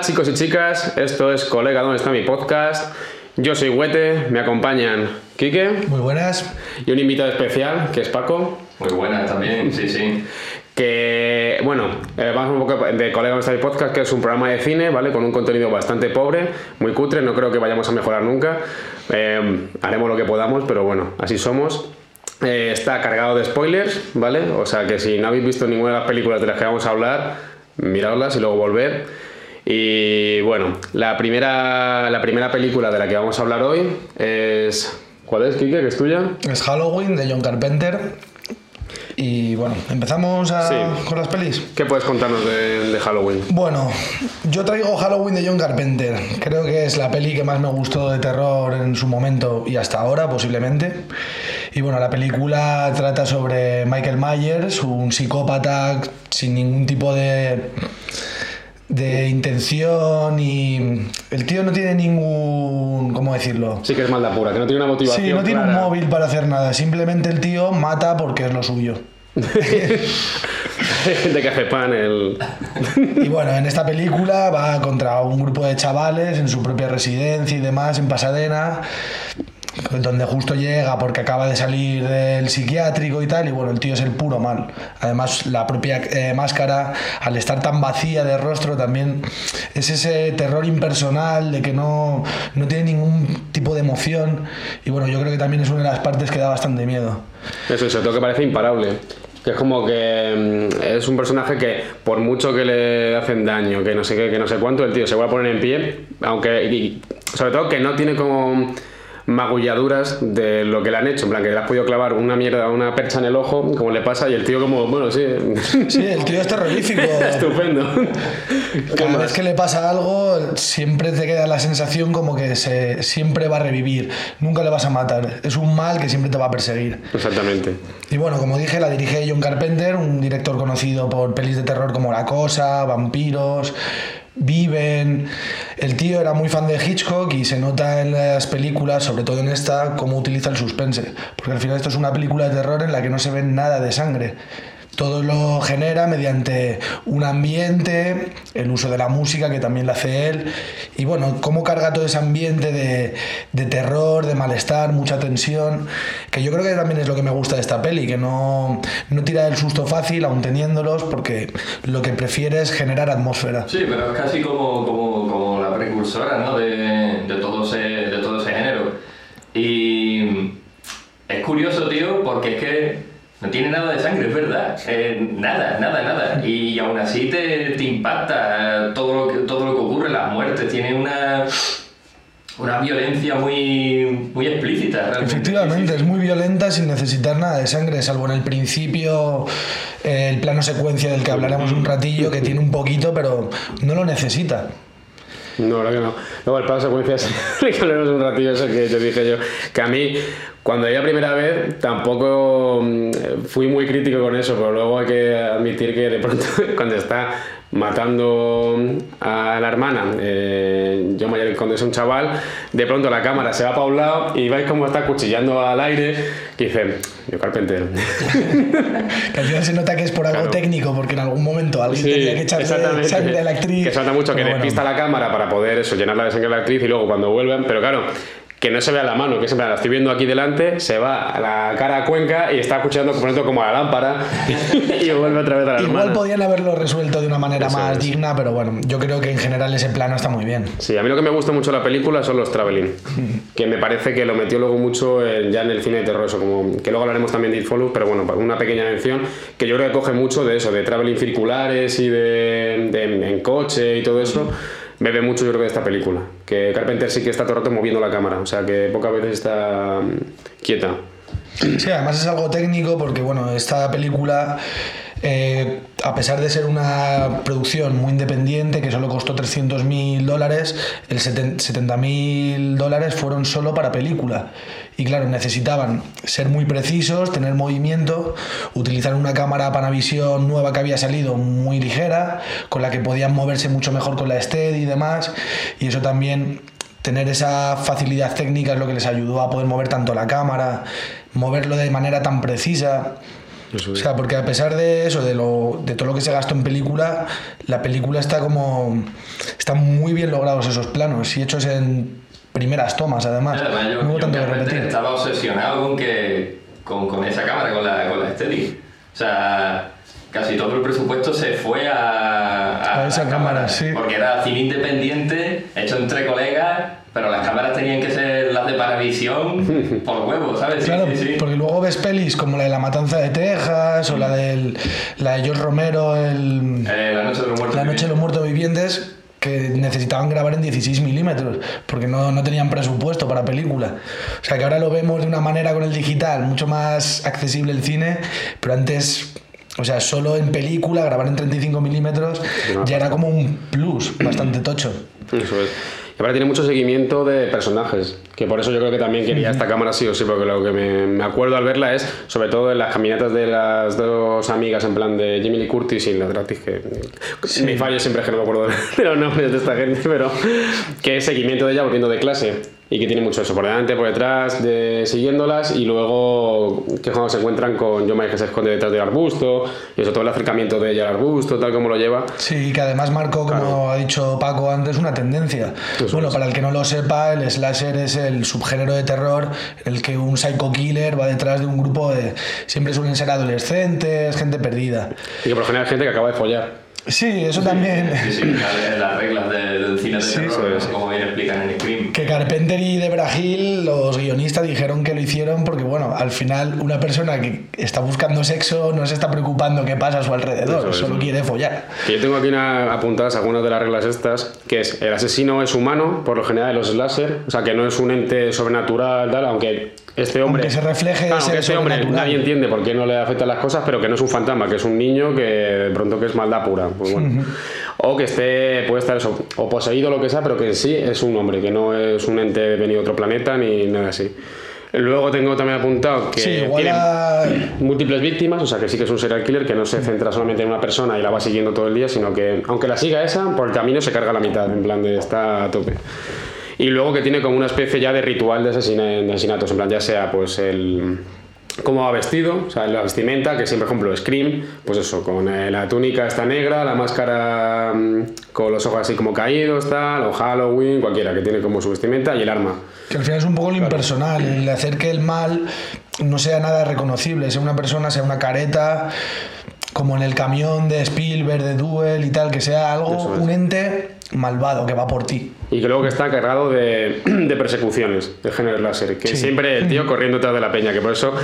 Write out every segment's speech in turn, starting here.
Hola chicos y chicas, esto es Colega, ¿dónde está mi podcast? Yo soy Huete, me acompañan Quique Muy buenas. y un invitado especial, que es Paco, Muy buenas también, sí, sí. que, bueno, eh, vamos un poco de Colega, ¿dónde está mi podcast? Que es un programa de cine, ¿vale? Con un contenido bastante pobre, muy cutre, no creo que vayamos a mejorar nunca. Eh, haremos lo que podamos, pero bueno, así somos. Eh, está cargado de spoilers, ¿vale? O sea que si no habéis visto ninguna de las películas de las que vamos a hablar, miradlas y luego volver. Y bueno, la primera, la primera película de la que vamos a hablar hoy es... ¿Cuál es, Kike? ¿Que es tuya? Es Halloween de John Carpenter. Y bueno, empezamos a- Sí. con las pelis. ¿Qué puedes contarnos de, de Halloween? Bueno, yo traigo Halloween de John Carpenter. Creo que es la peli que más me gustó de terror en su momento y hasta ahora, posiblemente. Y bueno, la película trata sobre Michael Myers, un psicópata sin ningún tipo de de intención y el tío no tiene ningún cómo decirlo Sí que es maldad pura, que no tiene una motivación Sí, no tiene un móvil para hacer nada. Simplemente el tío mata porque es lo suyo. Que hace pan, el... Y bueno, en esta película va contra un grupo de chavales en su propia residencia y demás, en Pasadena, donde justo llega porque acaba de salir del psiquiátrico y tal, y bueno, el tío es el puro mal. Además, la propia eh, máscara, al estar tan vacía de rostro, también es ese terror impersonal de que no, no tiene ningún tipo de emoción. Y bueno, yo creo que también es una de las partes que da bastante miedo. Eso, sobre todo que parece imparable. Que es como que mm, es un personaje que por mucho que le hacen daño, que no sé qué, que no sé cuánto, el tío se va a poner en pie, aunque sobre todo que no tiene como magulladuras de lo que le han hecho, en plan que le has podido clavar una mierda, una percha en el ojo, como le pasa, y el tío como, bueno, sí, Sí, el tío es terrorífico. estupendo. ¿Qué Cada vez que le pasa algo, siempre te queda la sensación como que se, siempre va a revivir. Nunca le vas a matar. Es un mal que siempre te va a perseguir. Exactamente. Y bueno, como dije, la dirige John Carpenter, un director conocido por pelis de terror como La Cosa, Vampiros, Viven. El tío era muy fan de Hitchcock y se nota en las películas, sobre todo en esta, cómo utiliza el suspense. Porque al final esto es una película de terror en la que no se ve nada de sangre. Todo lo genera mediante un ambiente, el uso de la música que también la hace él, y bueno, cómo carga todo ese ambiente de, de terror, de malestar, mucha tensión, que yo creo que también es lo que me gusta de esta peli, que no, no tira el susto fácil, aun teniéndolos, porque lo que prefiere es generar atmósfera. Sí, pero es casi como, como, como la precursora ¿no? de, de, todo ese, de todo ese género. Y es curioso, tío, porque es que no tiene nada de sangre, es verdad. Eh, nada, nada, nada. Y aún así te, te impacta todo lo, que, todo lo que ocurre, las muertes. Tiene una, una violencia muy, muy explícita. realmente. Efectivamente, es muy violenta sin necesitar nada de sangre, salvo en el principio, eh, el plano secuencia del que hablaremos un ratillo, que tiene un poquito, pero no lo necesita. No, la verdad que no. Luego el plano secuencias, que hablemos un ratillo eso que yo dije yo, que a mí cuando iba primera vez tampoco mm, fui muy crítico con eso, pero luego hay que admitir que de pronto cuando está matando a la hermana, eh, yo mayor cuando es un chaval, de pronto la cámara se va para un lado y vais como está cuchillando al aire, que dicen, yo Carpenter. Que al final se nota que es por algo Claro. técnico, porque en algún momento alguien Sí, tenía que echarle sangre a la actriz. Que se nota mucho que pero bueno. despista la cámara para poder eso, llenarla de sangre a la actriz y luego cuando vuelven, pero claro, que no se vea la mano, que siempre la estoy viendo aquí delante, se va a la cara a Cuenca y está escuchando ejemplo, como a la lámpara y vuelve otra vez a la Igual hermana. podían haberlo resuelto de una manera Eso más es. digna, pero bueno, yo creo que en general ese plano está muy bien. Sí, a mí lo que me gusta mucho de la película son los traveling, que me parece que lo metió luego mucho en- ya en el cine de terror, eso como que luego hablaremos también de It Follows, pero bueno, una pequeña mención, que yo creo que coge mucho de eso, de traveling circulares y de, de- en coche y todo eso, bebe mucho yo creo de esta película, que Carpenter sí que está todo el rato moviendo la cámara, o sea que pocas veces está mm, quieta. Sí, además es algo técnico porque, bueno, esta película, eh, a pesar de ser una producción muy independiente, que solo costó 300.000 dólares, el 70.000 dólares fueron solo para película. Y claro, necesitaban ser muy precisos, tener movimiento, utilizar una cámara Panavision nueva que había salido muy ligera, con la que podían moverse mucho mejor con la Steady y demás. Y eso también tener esa facilidad técnica es lo que les ayudó a poder mover tanto la cámara, moverlo de manera tan precisa. O sea, porque a pesar de eso, de, lo, de todo lo que se gastó en película, la película está como. está están muy bien logrados esos planos y hechos en primeras tomas, además. Además, yo, no hubo yo tanto que repetir. estaba obsesionado con que con, con esa cámara, con la, con la Steady. O sea, casi todo el presupuesto se fue a, A esa la cámara, sí. Porque era cine independiente, hecho entre colegas, pero las cámaras tenían que ser las de Paravisión por huevo, ¿sabes? Sí, Claro, sí, sí. porque luego ves pelis como la de La Matanza de Texas o la, del, la de George Romero, el, Eh, la noche de los muertos. La Noche de los Muertos Vivientes, que necesitaban grabar en 16 milímetros, porque no, no tenían presupuesto para película. O sea que ahora lo vemos de una manera con el digital, mucho más accesible el cine, pero antes, o sea, solo en película, grabar en 35 milímetros, ya era como un plus bastante tocho. Eso es. Ahora tiene mucho seguimiento de personajes, que por eso yo creo que también quería esta cámara sí o sí, porque lo que me, me acuerdo al verla es, sobre todo en las caminatas de las dos amigas, en plan de Jimmy Lee Curtis y la actriz que... Mi fallo siempre es que no me acuerdo de los nombres de esta gente, pero que es seguimiento de ella volviendo de clase. Y que tiene mucho eso, por delante, por detrás, de, siguiéndolas, y luego que cuando se encuentran con Michael que se esconde detrás del arbusto, y eso todo el acercamiento de ella al arbusto, tal como lo lleva. Sí, que además marcó, como ha dicho Paco antes, una tendencia. Eso bueno, es. para el que no lo sepa, el slasher es el subgénero de terror en el que un psycho killer va detrás de un grupo de... Siempre suelen ser adolescentes, gente perdida. Y que por lo general gente que acaba de follar. Sí, eso también. Sí, sí, las, las reglas de- del cine de Sí, terror, es. como bien explican en Scream. Que Carpenter y Debra Hill, los guionistas, dijeron que lo hicieron porque, bueno, al final una persona que está buscando sexo no se está preocupando qué pasa a su alrededor, Eso solo quiere follar. Que yo tengo aquí una, apuntadas algunas de las reglas estas, que es el asesino es humano, por lo general en los slasher, o sea que no es un ente sobrenatural, tal, aunque este hombre... Aunque se refleje Claro, ese este hombre nadie entiende por qué no le afectan las cosas, pero que no es un fantasma, que es un niño que de pronto que es maldad pura. Pues bueno. O que esté, puede estar eso, o poseído lo que sea, pero que sí es un hombre, que no es un ente venido de otro planeta ni nada así. Luego tengo también apuntado que Sí, tiene a- múltiples víctimas, o sea que sí que es un serial killer que no se centra solamente en una persona y la va siguiendo todo el día, sino que aunque la siga esa, por el camino se carga la mitad, en plan de está a tope. Y luego que tiene como una especie ya de ritual de asesinatos, en plan ya sea pues el cómo va vestido, o sea, la vestimenta, que siempre, por ejemplo, Scream, pues eso, con eh, la túnica está negra, la máscara mm, con los ojos así como caídos, tal, o Halloween, cualquiera que tiene como su vestimenta y el arma. Que al final es un poco lo impersonal, el hacer que el mal no sea nada reconocible, sea una persona, sea una careta, como en el camión de Spielberg, de Duel y tal, que sea algo, es. un ente malvado que va por ti. Y que luego que está cargado de, de persecuciones de género láser. Que Sí. siempre el tío corriendo detrás de la peña. Que por eso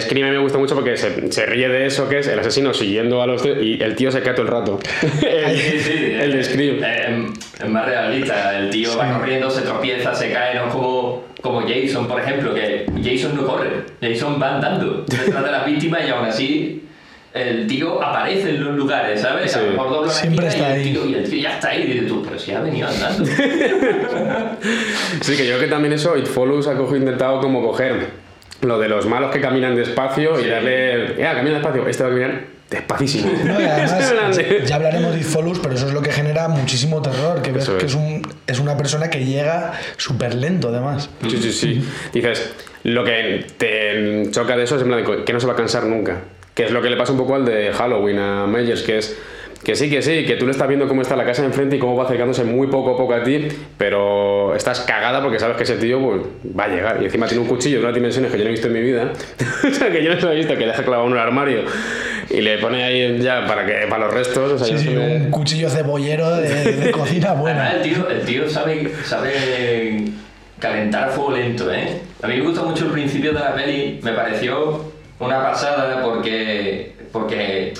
Scream a mí me gusta mucho porque se, se ríe de eso que es el asesino siguiendo a los tíos y el tío se cae todo el rato. el, Sí, sí, el de Scream. eh, Es más realista. El tío va corriendo, se tropieza, se cae, no es como, como Jason, por ejemplo, que Jason no corre. Jason va andando detrás de las víctimas y aún así el tío aparece en los lugares, ¿sabes? A Sí. lo mejor dobla una Siempre está y el, ahí. tío, y el tío ya está ahí. Y dices tú, pero si ha venido andando. Sí, que yo creo que también eso, It Follows ha cogido- intentado como coger lo de los malos que caminan despacio y darle. Ya, camina despacio, este va a caminar despacísimo. No, y además, ya hablaremos de It Follows, pero eso es lo que genera muchísimo terror, que ves Eso que es. es, un, es una persona que llega súper lento además. Sí, sí, sí. Dices, lo que te choca de eso es en plan de que no se va a cansar nunca. Que es lo que le pasa un poco al de Halloween a Meyers, que es que sí, que sí, que tú le estás viendo cómo está la casa de enfrente y cómo va acercándose muy poco a poco a ti, pero estás cagada porque sabes que ese tío pues, va a llegar. Y encima tiene un cuchillo de unas dimensiones que yo no he visto en mi vida. o sea, que yo no he visto, que deja clavado en un armario y le pone ahí ya para, que, para los restos. O sea, Sí, un cuchillo cebollero de, de cocina Además, buena. el tío, el tío sabe, sabe calentar a fuego lento, ¿eh? A mí me gusta mucho el principio de la peli, me pareció una pasada porque, porque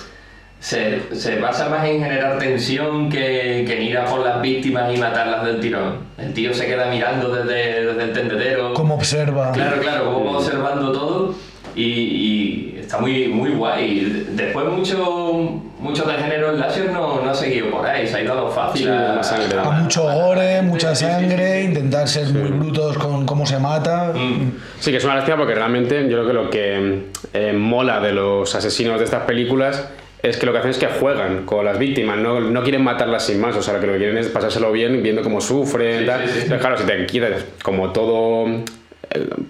se, se basa más en generar tensión que, que en ir a por las víctimas y matarlas del tirón. El tío se queda mirando desde, desde el tendedero. Como observa. Claro, claro, como va observando todo y, y está muy, muy guay. Después mucho, mucho de género láser no, no ha seguido por ahí, se ha ido a lo fácil. Sí, a, la sangre. A mucho gore, mucha Sí, sí, sí, sangre, sí. intentar ser muy brutos con cómo se mata. Mm. Sí, que es una lástima porque realmente yo creo que lo que eh, mola de los asesinos de estas películas es que lo que hacen es que juegan con las víctimas, no, no quieren matarlas sin más, o sea, lo que quieren es pasárselo bien viendo cómo sufren, Sí, tal. sí, sí. Entonces, claro, si te quieres como todo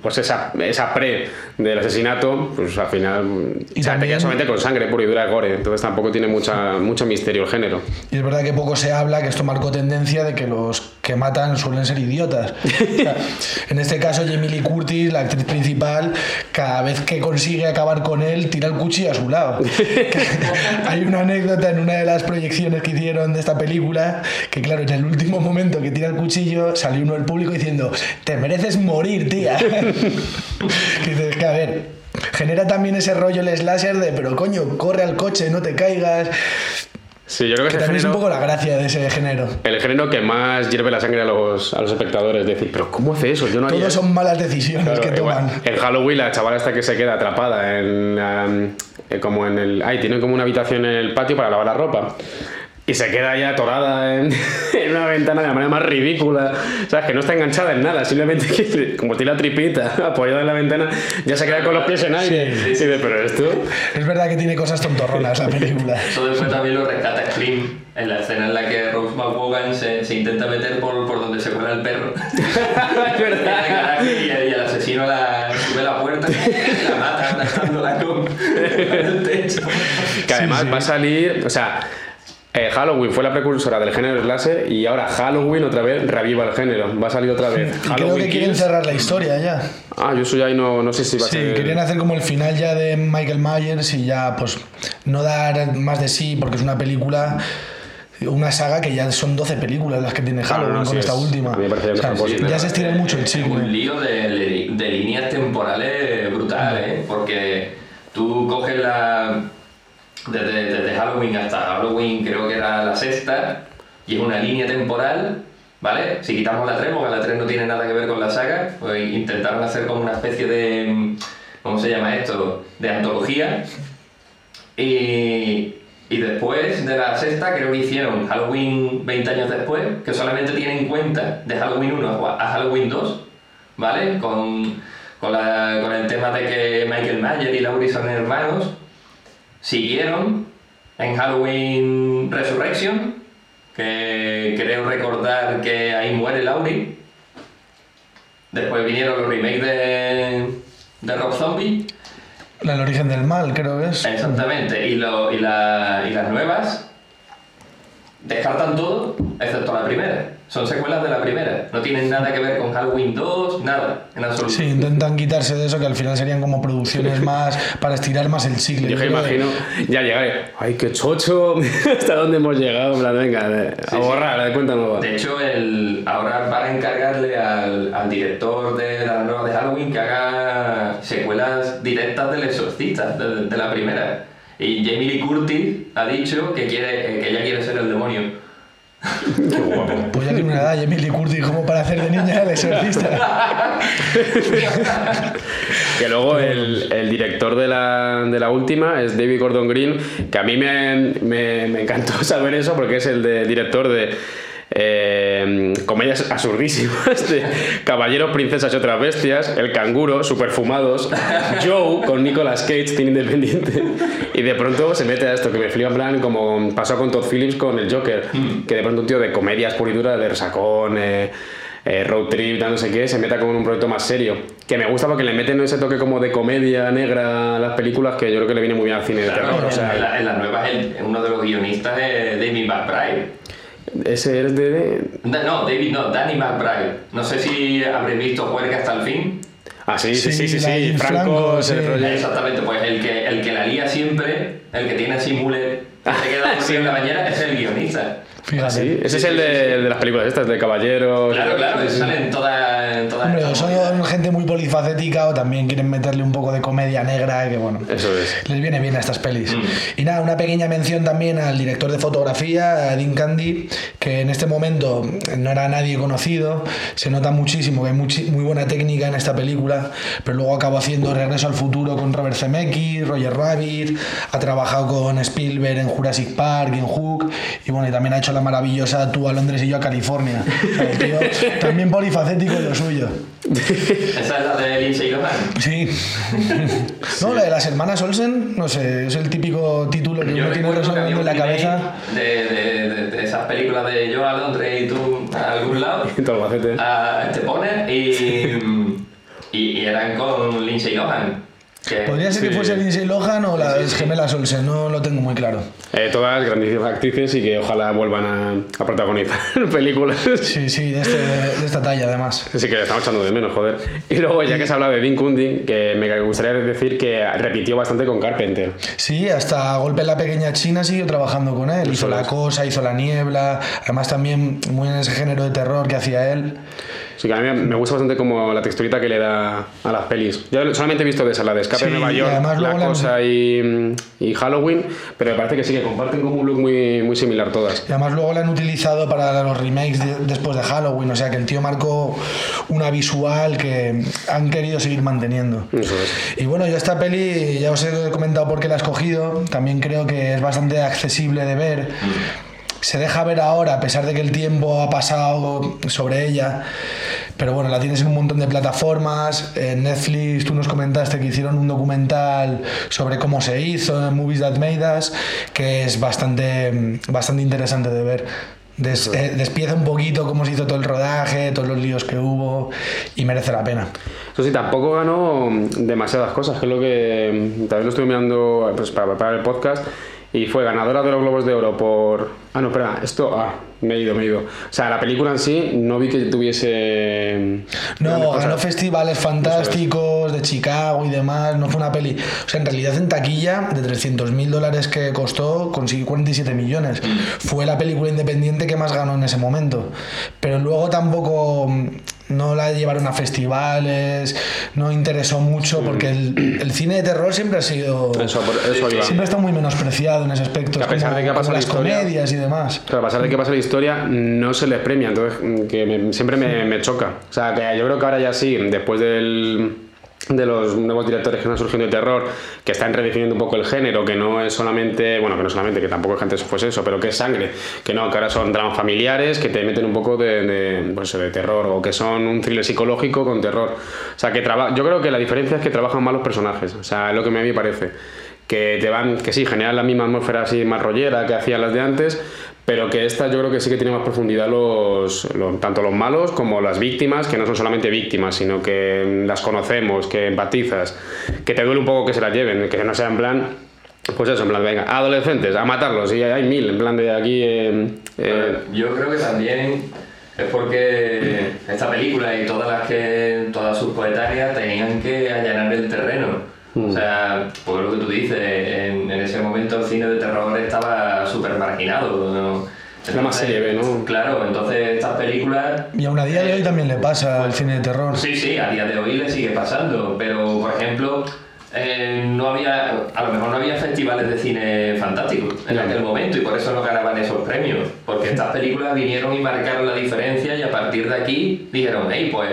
pues esa, esa pre del asesinato, pues al final Y o sea, te solamente con sangre pura y dura gore, entonces tampoco tiene mucha, mucho misterio el género. Y es verdad que poco se habla, que esto marcó tendencia de que los que matan suelen ser idiotas. O sea, en este caso, Jamie Lee Curtis, la actriz principal, cada vez que consigue acabar con él, tira el cuchillo a su lado. Hay una anécdota en una de las proyecciones que hicieron de esta película, que claro, en el último momento que tira el cuchillo, salió uno del público diciendo, te mereces morir, tía. Que dices, que a ver, genera también ese rollo el slasher de, pero coño, corre al coche, no te caigas. Sí, yo creo que, también es un poco la gracia de ese género. el género que más hierve la sangre a los, a los espectadores. Decir, pero ¿cómo hace eso? Yo no Todos eso". son malas decisiones Claro, que igual, toman. en Halloween la chavala esta que se queda atrapada en um, eh, como en el ay tienen como una habitación en el patio para lavar la ropa y se queda ahí atorada en, en una ventana de la manera más ridícula sabes que no está enganchada en nada simplemente que como tiene la tripita apoyada en la ventana ya se queda con los pies en aire Sí, y dice pero esto Es verdad que tiene cosas tontorronas la película. Eso después también lo rescata Scream en la escena en la que Rose McGowan se, se intenta meter por, por donde se cuela el perro. es verdad y, el- y el asesino la, sube la puerta y la mata arrastrándola con el techo. que además va a salir o sea eh, Halloween fue la precursora del género slasher y ahora Halloween otra vez reviva el género va a salir otra vez Y creo que quieren Kills. cerrar la historia ya. Ah, yo soy ahí no, no sé si va a Sí, ser. querían hacer como el final ya de Michael Myers y ya pues no dar más de sí porque es una película, una saga que ya son 12 películas las que tiene Claro, Halloween no, con sí, esta es- última. a mí me parecía que O sea, es propósito. ya se estira mucho el Es un chicle. lío de, de líneas temporales brutal, ¿eh? Porque tú coges la. Desde, Halloween hasta Halloween, creo que era la sexta, y es una línea temporal, ¿vale? Si quitamos la 3, porque la 3 no tiene nada que ver con la saga, pues intentaron hacer como una especie de. ¿Cómo se llama esto? De antología. Y, y después de la sexta, creo que hicieron Halloween 20 años después, que solamente tienen en cuenta de Halloween 1 a Halloween 2, ¿vale? Con, con, con el tema de que Michael Mayer y Laurie son hermanos, siguieron en Halloween Resurrection, que creo recordar que ahí muere Laurie. Después vinieron los remakes de, de Rob Zombie. El origen del mal, creo que es. Exactamente, y, lo, y, la- y las nuevas descartan todo, excepto la primera. Son secuelas de la primera. No tienen nada que ver con Halloween 2, nada, en absoluto. Sí, intentan quitarse de eso, que al final serían como producciones más para estirar más el chicle. Yo que- imagino ya llegar. ¡Ay, qué chocho! ¿Hasta dónde hemos llegado? En plan, venga, de- a sí. borrar, de cuenta nueva. De hecho, el, ahora van a encargarle al, al director de la nueva de Halloween que haga secuelas directas del exorcista, de, de la primera. Y Jamie Lee Curtis ha dicho que, quiere, que ella quiere ser el demonio. Qué guapo. Pues ya tiene una edad, Emily Curtis, como para hacer de niña el exorcista. Que luego el, el director de la, de la última es David Gordon Green, que a mí me, me, me encantó saber eso porque es el de- director de eh, comedias absurdísimas de Caballeros, Princesas y otras bestias, El canguro, Superfumados, Joe con Nicolas Cage, tiene independiente, y de pronto se mete a esto que me flipa en plan como pasó con Todd Phillips con el Joker, que de pronto un tío de comedias pura y dura, de resacón, eh, eh, road trip, no sé qué, se meta como en un proyecto más serio. Que me gusta porque le meten ese toque como de comedia negra a las películas que yo creo que le viene muy bien al cine de Claro, terror. O en, sea, la- en las nuevas el- uno de los guionistas es David McBride. Ese es de... No, David no, Danny McBride. No sé si habréis visto Juerga hasta el fin. Ah, sí, sí, sí, sí, Sí, Franco, sí. rollo. Exactamente, pues el que, el que la lía siempre, el que tiene así mule, que se queda Sí. en la bañera, es el guionista. Fíjate. Ah, sí, ese es el sí, de, sí, sí. el de las películas estas, de caballeros. Claro, claro, Sí, que sí. sale en todas Hombre, son gente muy polifacética o también quieren meterle un poco de comedia negra, que bueno. Eso es. Les viene bien a estas pelis. Mm. Y nada, una pequeña mención también al director de fotografía, a Dean Candy, que en este momento no era nadie conocido. Se nota muchísimo que hay muchi- muy buena técnica en esta película, pero luego acabó haciendo Regreso al Futuro con Robert Zemeckis, Roger Rabbit, ha trabajado con Spielberg en Jurassic Park en Hook, y bueno, y también ha hecho la maravillosa Tú a Londres y yo a California. O sea, el tío también polifacético en lo suyo. Esa es la de Lindsay Lohan. Sí. No, la de las hermanas Olsen, no sé, es el típico título que Yo uno tiene resonando en la cabeza. de, de, de, de esas películas de yo a Londres y tú a algún lado. Todo el bacete. Ah, te pones y, Y, y eran con Lindsay Lohan. Podría ser que fuese Lindsay Lohan o las gemelas Olsen, no lo tengo muy claro. Eh, todas grandísimas actrices y que ojalá vuelvan a, a protagonizar películas. Sí, sí, de, este- de esta talla además. Sí que le estamos echando de menos, joder. Y luego, ya que se ha hablado de Dean Kundin, que me gustaría decir que repitió bastante con Carpenter. Sí, hasta Golpe en la Pequeña China siguió trabajando con él. Hizo La. Cosa, hizo La Niebla. Además, también muy en ese género de terror que hacía él. Sí, que a mí me gusta bastante como la texturita que le da a las pelis. Yo solamente he visto de esa, la de Escape Sí, de Nueva y York, además La Cosa y, y Halloween, pero me parece que sí, que comparten como un look muy, muy similar todas. Y además luego la han utilizado para los remakes de- después de Halloween. O sea que el tío marcó una visual que han querido seguir manteniendo. Eso es. Y bueno, yo esta peli, ya os he comentado por qué la he escogido, también creo que es bastante accesible de ver. Se deja ver ahora, a pesar de que el tiempo ha pasado sobre ella. Pero bueno, la tienes en un montón de plataformas. En Netflix tú nos comentaste que hicieron un documental sobre cómo se hizo, en Movies That Made Us, que es bastante, bastante interesante de ver. Des- eh, despieza un poquito cómo se hizo todo el rodaje, todos los líos que hubo y merece la pena. Eso sí, tampoco ganó demasiadas cosas, que es lo que mm, también lo estuve mirando pues, para preparar el podcast. Y fue ganadora de los Globos de Oro por. Ah, no, espera, esto. Ah, me he ido, me he ido. O sea, la película en sí no vi que tuviese. mm, No, ganó festivales fantásticos de Chicago y demás. No fue una peli. O sea, en realidad en taquilla, de 300 mil dólares que costó, consiguió 47 millones. Fue la película independiente que más ganó en ese momento. Pero luego tampoco mm, no la llevaron a festivales, no interesó mucho porque el, el cine de terror siempre ha sido. Eso, eso iba. Siempre está muy menospreciado en ese aspecto. Que a Es pesar como, de que ha pasado la las historia- comedias y demás. Claro, a pesar de que pasa la historia, no se les premia, entonces mm, que me- siempre me, me choca. O sea, que yo creo que ahora ya sí, después del, de los nuevos directores que están surgiendo de terror, que están redefiniendo un poco el género, que no es solamente, bueno, que no solamente, que tampoco es que antes fuese eso, pero que es sangre, que no, que ahora son dramas familiares, que te meten un poco de, de, pues, de terror, o que son un thriller psicológico con terror. O sea, que traba- yo creo que la diferencia es que trabajan más los personajes, o sea, es lo que a mí me parece que te van, que sí, generan la misma atmósfera así más rollera que hacían las de antes, pero que esta yo creo que sí que tiene más profundidad los, los- tanto los malos como las víctimas, que no son solamente víctimas, sino que las conocemos, que empatizas, que te duele un poco que se las lleven, que no sea en plan, pues eso, en plan, venga, adolescentes, a matarlos, y hay mil, en plan de aquí... eh, eh, Yo creo que también es porque esta película y todas las que todas sus poetarias tenían que allanar el terreno. O sea, por lo que tú dices, en, en ese momento el cine de terror estaba súper marginado. ¿no? Era más serie B, ¿no? Claro, entonces estas películas Y aún a día de hoy también le pasa al cine de terror. Sí, sí, a día de hoy le sigue pasando, pero por ejemplo, eh, no había, a lo mejor no había festivales de cine fantástico en aquel momento y por eso no ganaban esos premios, porque estas películas vinieron y marcaron la diferencia y a partir de aquí dijeron, hey, pues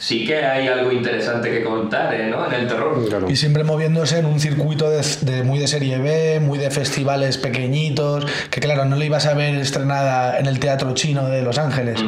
sí que hay algo interesante que contar ¿eh? ¿no? en el terror. claro. Y siempre moviéndose en un circuito de, de muy de serie B, muy de festivales pequeñitos, que claro, no le ibas a ver estrenada en el Teatro Chino de Los Ángeles.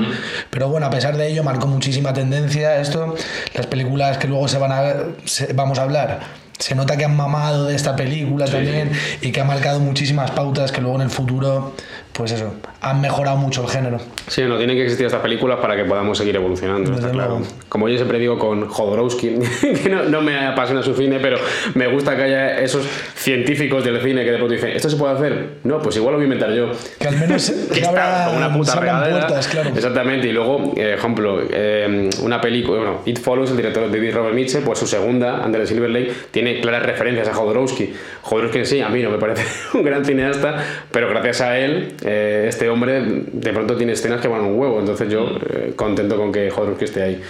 Pero bueno, a pesar de ello, marcó muchísima tendencia esto. Las películas que luego se van a se- vamos a hablar. Se nota que han mamado de esta película también y que ha marcado muchísimas pautas que luego en el futuro, pues eso, han mejorado mucho el género. Sí, no, tienen que existir estas películas para que podamos seguir evolucionando, está claro. luego. Como yo siempre digo con Jodorowsky, que no, no me apasiona su cine, pero me gusta que haya esos científicos del cine que de pronto dicen, ¿esto se puede hacer? No, pues igual lo voy a inventar yo. Que al menos que está como una puta se abran regadera. puertas, claro. Exactamente, y luego, eh, ejemplo, eh, una película, bueno, It Follows, el director David Robert Mitchell, pues su segunda, Under the Silver Lake, tiene claras referencias a Jodorowsky. Jodorowsky en sí, a mí no me parece un gran cineasta, pero gracias a él, eh, este hombre de pronto tiene escenas que van un huevo, entonces yo eh, contento con que Jodorowsky esté ahí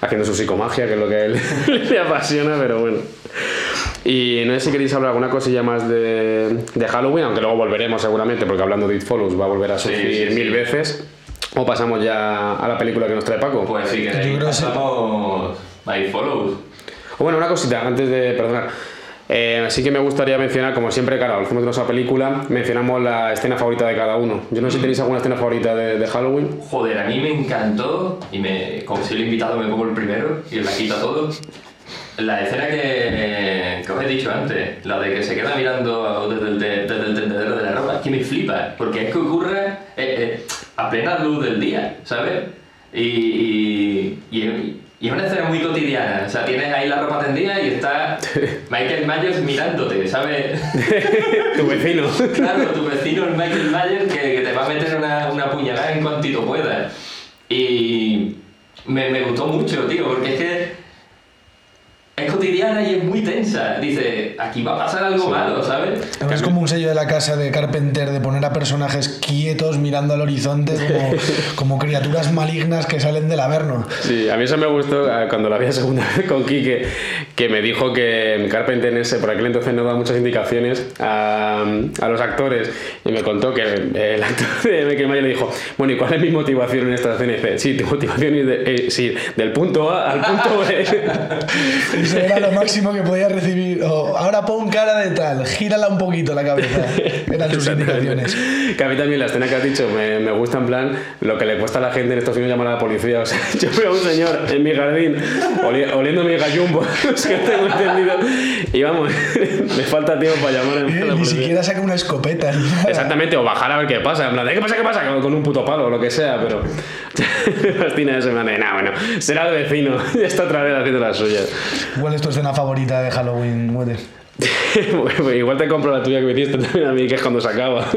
haciendo su psicomagia, que es lo que a él le apasiona, pero bueno. Y no sé si queréis hablar alguna cosilla más de, de Halloween, aunque luego volveremos seguramente, porque hablando de It Follows va a volver a Sí, surgir sí, mil sí. veces. O pasamos ya a la película que nos trae Paco. Pues creo que sí. pasamos a It Follows. O bueno, una cosita, antes de perdonar. Eh, sí que me gustaría mencionar, como siempre, claro, al hacemos de nuestra película, mencionamos la escena favorita de cada uno. Yo no sé si tenéis alguna escena favorita de, de Halloween. Joder, a mí me encantó, y me, como soy el invitado me pongo el primero y la quito a todos. La escena que, que os he dicho antes, la de que se queda mirando desde el, desde el tendedero de la ropa, es que me flipa, porque es que ocurre eh, eh, a plena luz del día, ¿sabes? Y, y, y- Y es una escena muy cotidiana. O sea, tienes ahí la ropa tendida y está Michael Myers mirándote, ¿sabes? tu vecino. claro, tu vecino es Michael Myers que, que te va a meter una, una puñalada en cuantito puedas. Y me, me gustó mucho, tío, porque es que cotidiana y es muy tensa. Dice, aquí va a pasar algo malo, ¿sabes? Es como un sello de la casa de Carpenter de poner a personajes quietos mirando al horizonte como, como criaturas malignas que salen del averno. Sí, a mí eso me gustó eh, cuando la vi a segunda vez con Quique, que me dijo que Carpenter en ese, por aquel entonces no daba muchas indicaciones a, a los actores y me contó que el actor de Michael Myers le dijo, bueno, ¿y cuál es mi motivación en esta escena? Y dice, sí, tu motivación es de, eh, sí, del punto A al punto B. Era lo máximo que podía recibir. O, ahora pon cara de tal, gírala un poquito la cabeza. Eran sus indicaciones. Que a mí también la escena que has dicho me, me gusta en plan lo que le cuesta a la gente en estos filmes llamar a la policía. O sea, yo veo a un señor en mi jardín oli- oliendo mi gallumbo, es que tengo entendido. Y vamos, me falta tiempo para llamar a la Ni policía. siquiera saca una escopeta. ni. Exactamente, o bajar a ver qué pasa. En plan, ¿qué pasa? ¿Qué pasa? Con un puto palo o lo que sea, pero. fascina eso, en plan de, nah, bueno, será el vecino. Ya está otra vez haciendo las suyas. ¿Cuál es tu escena favorita de Halloween? Bueno, Igual te compro la tuya que me hiciste también a mí, que es cuando se acaba.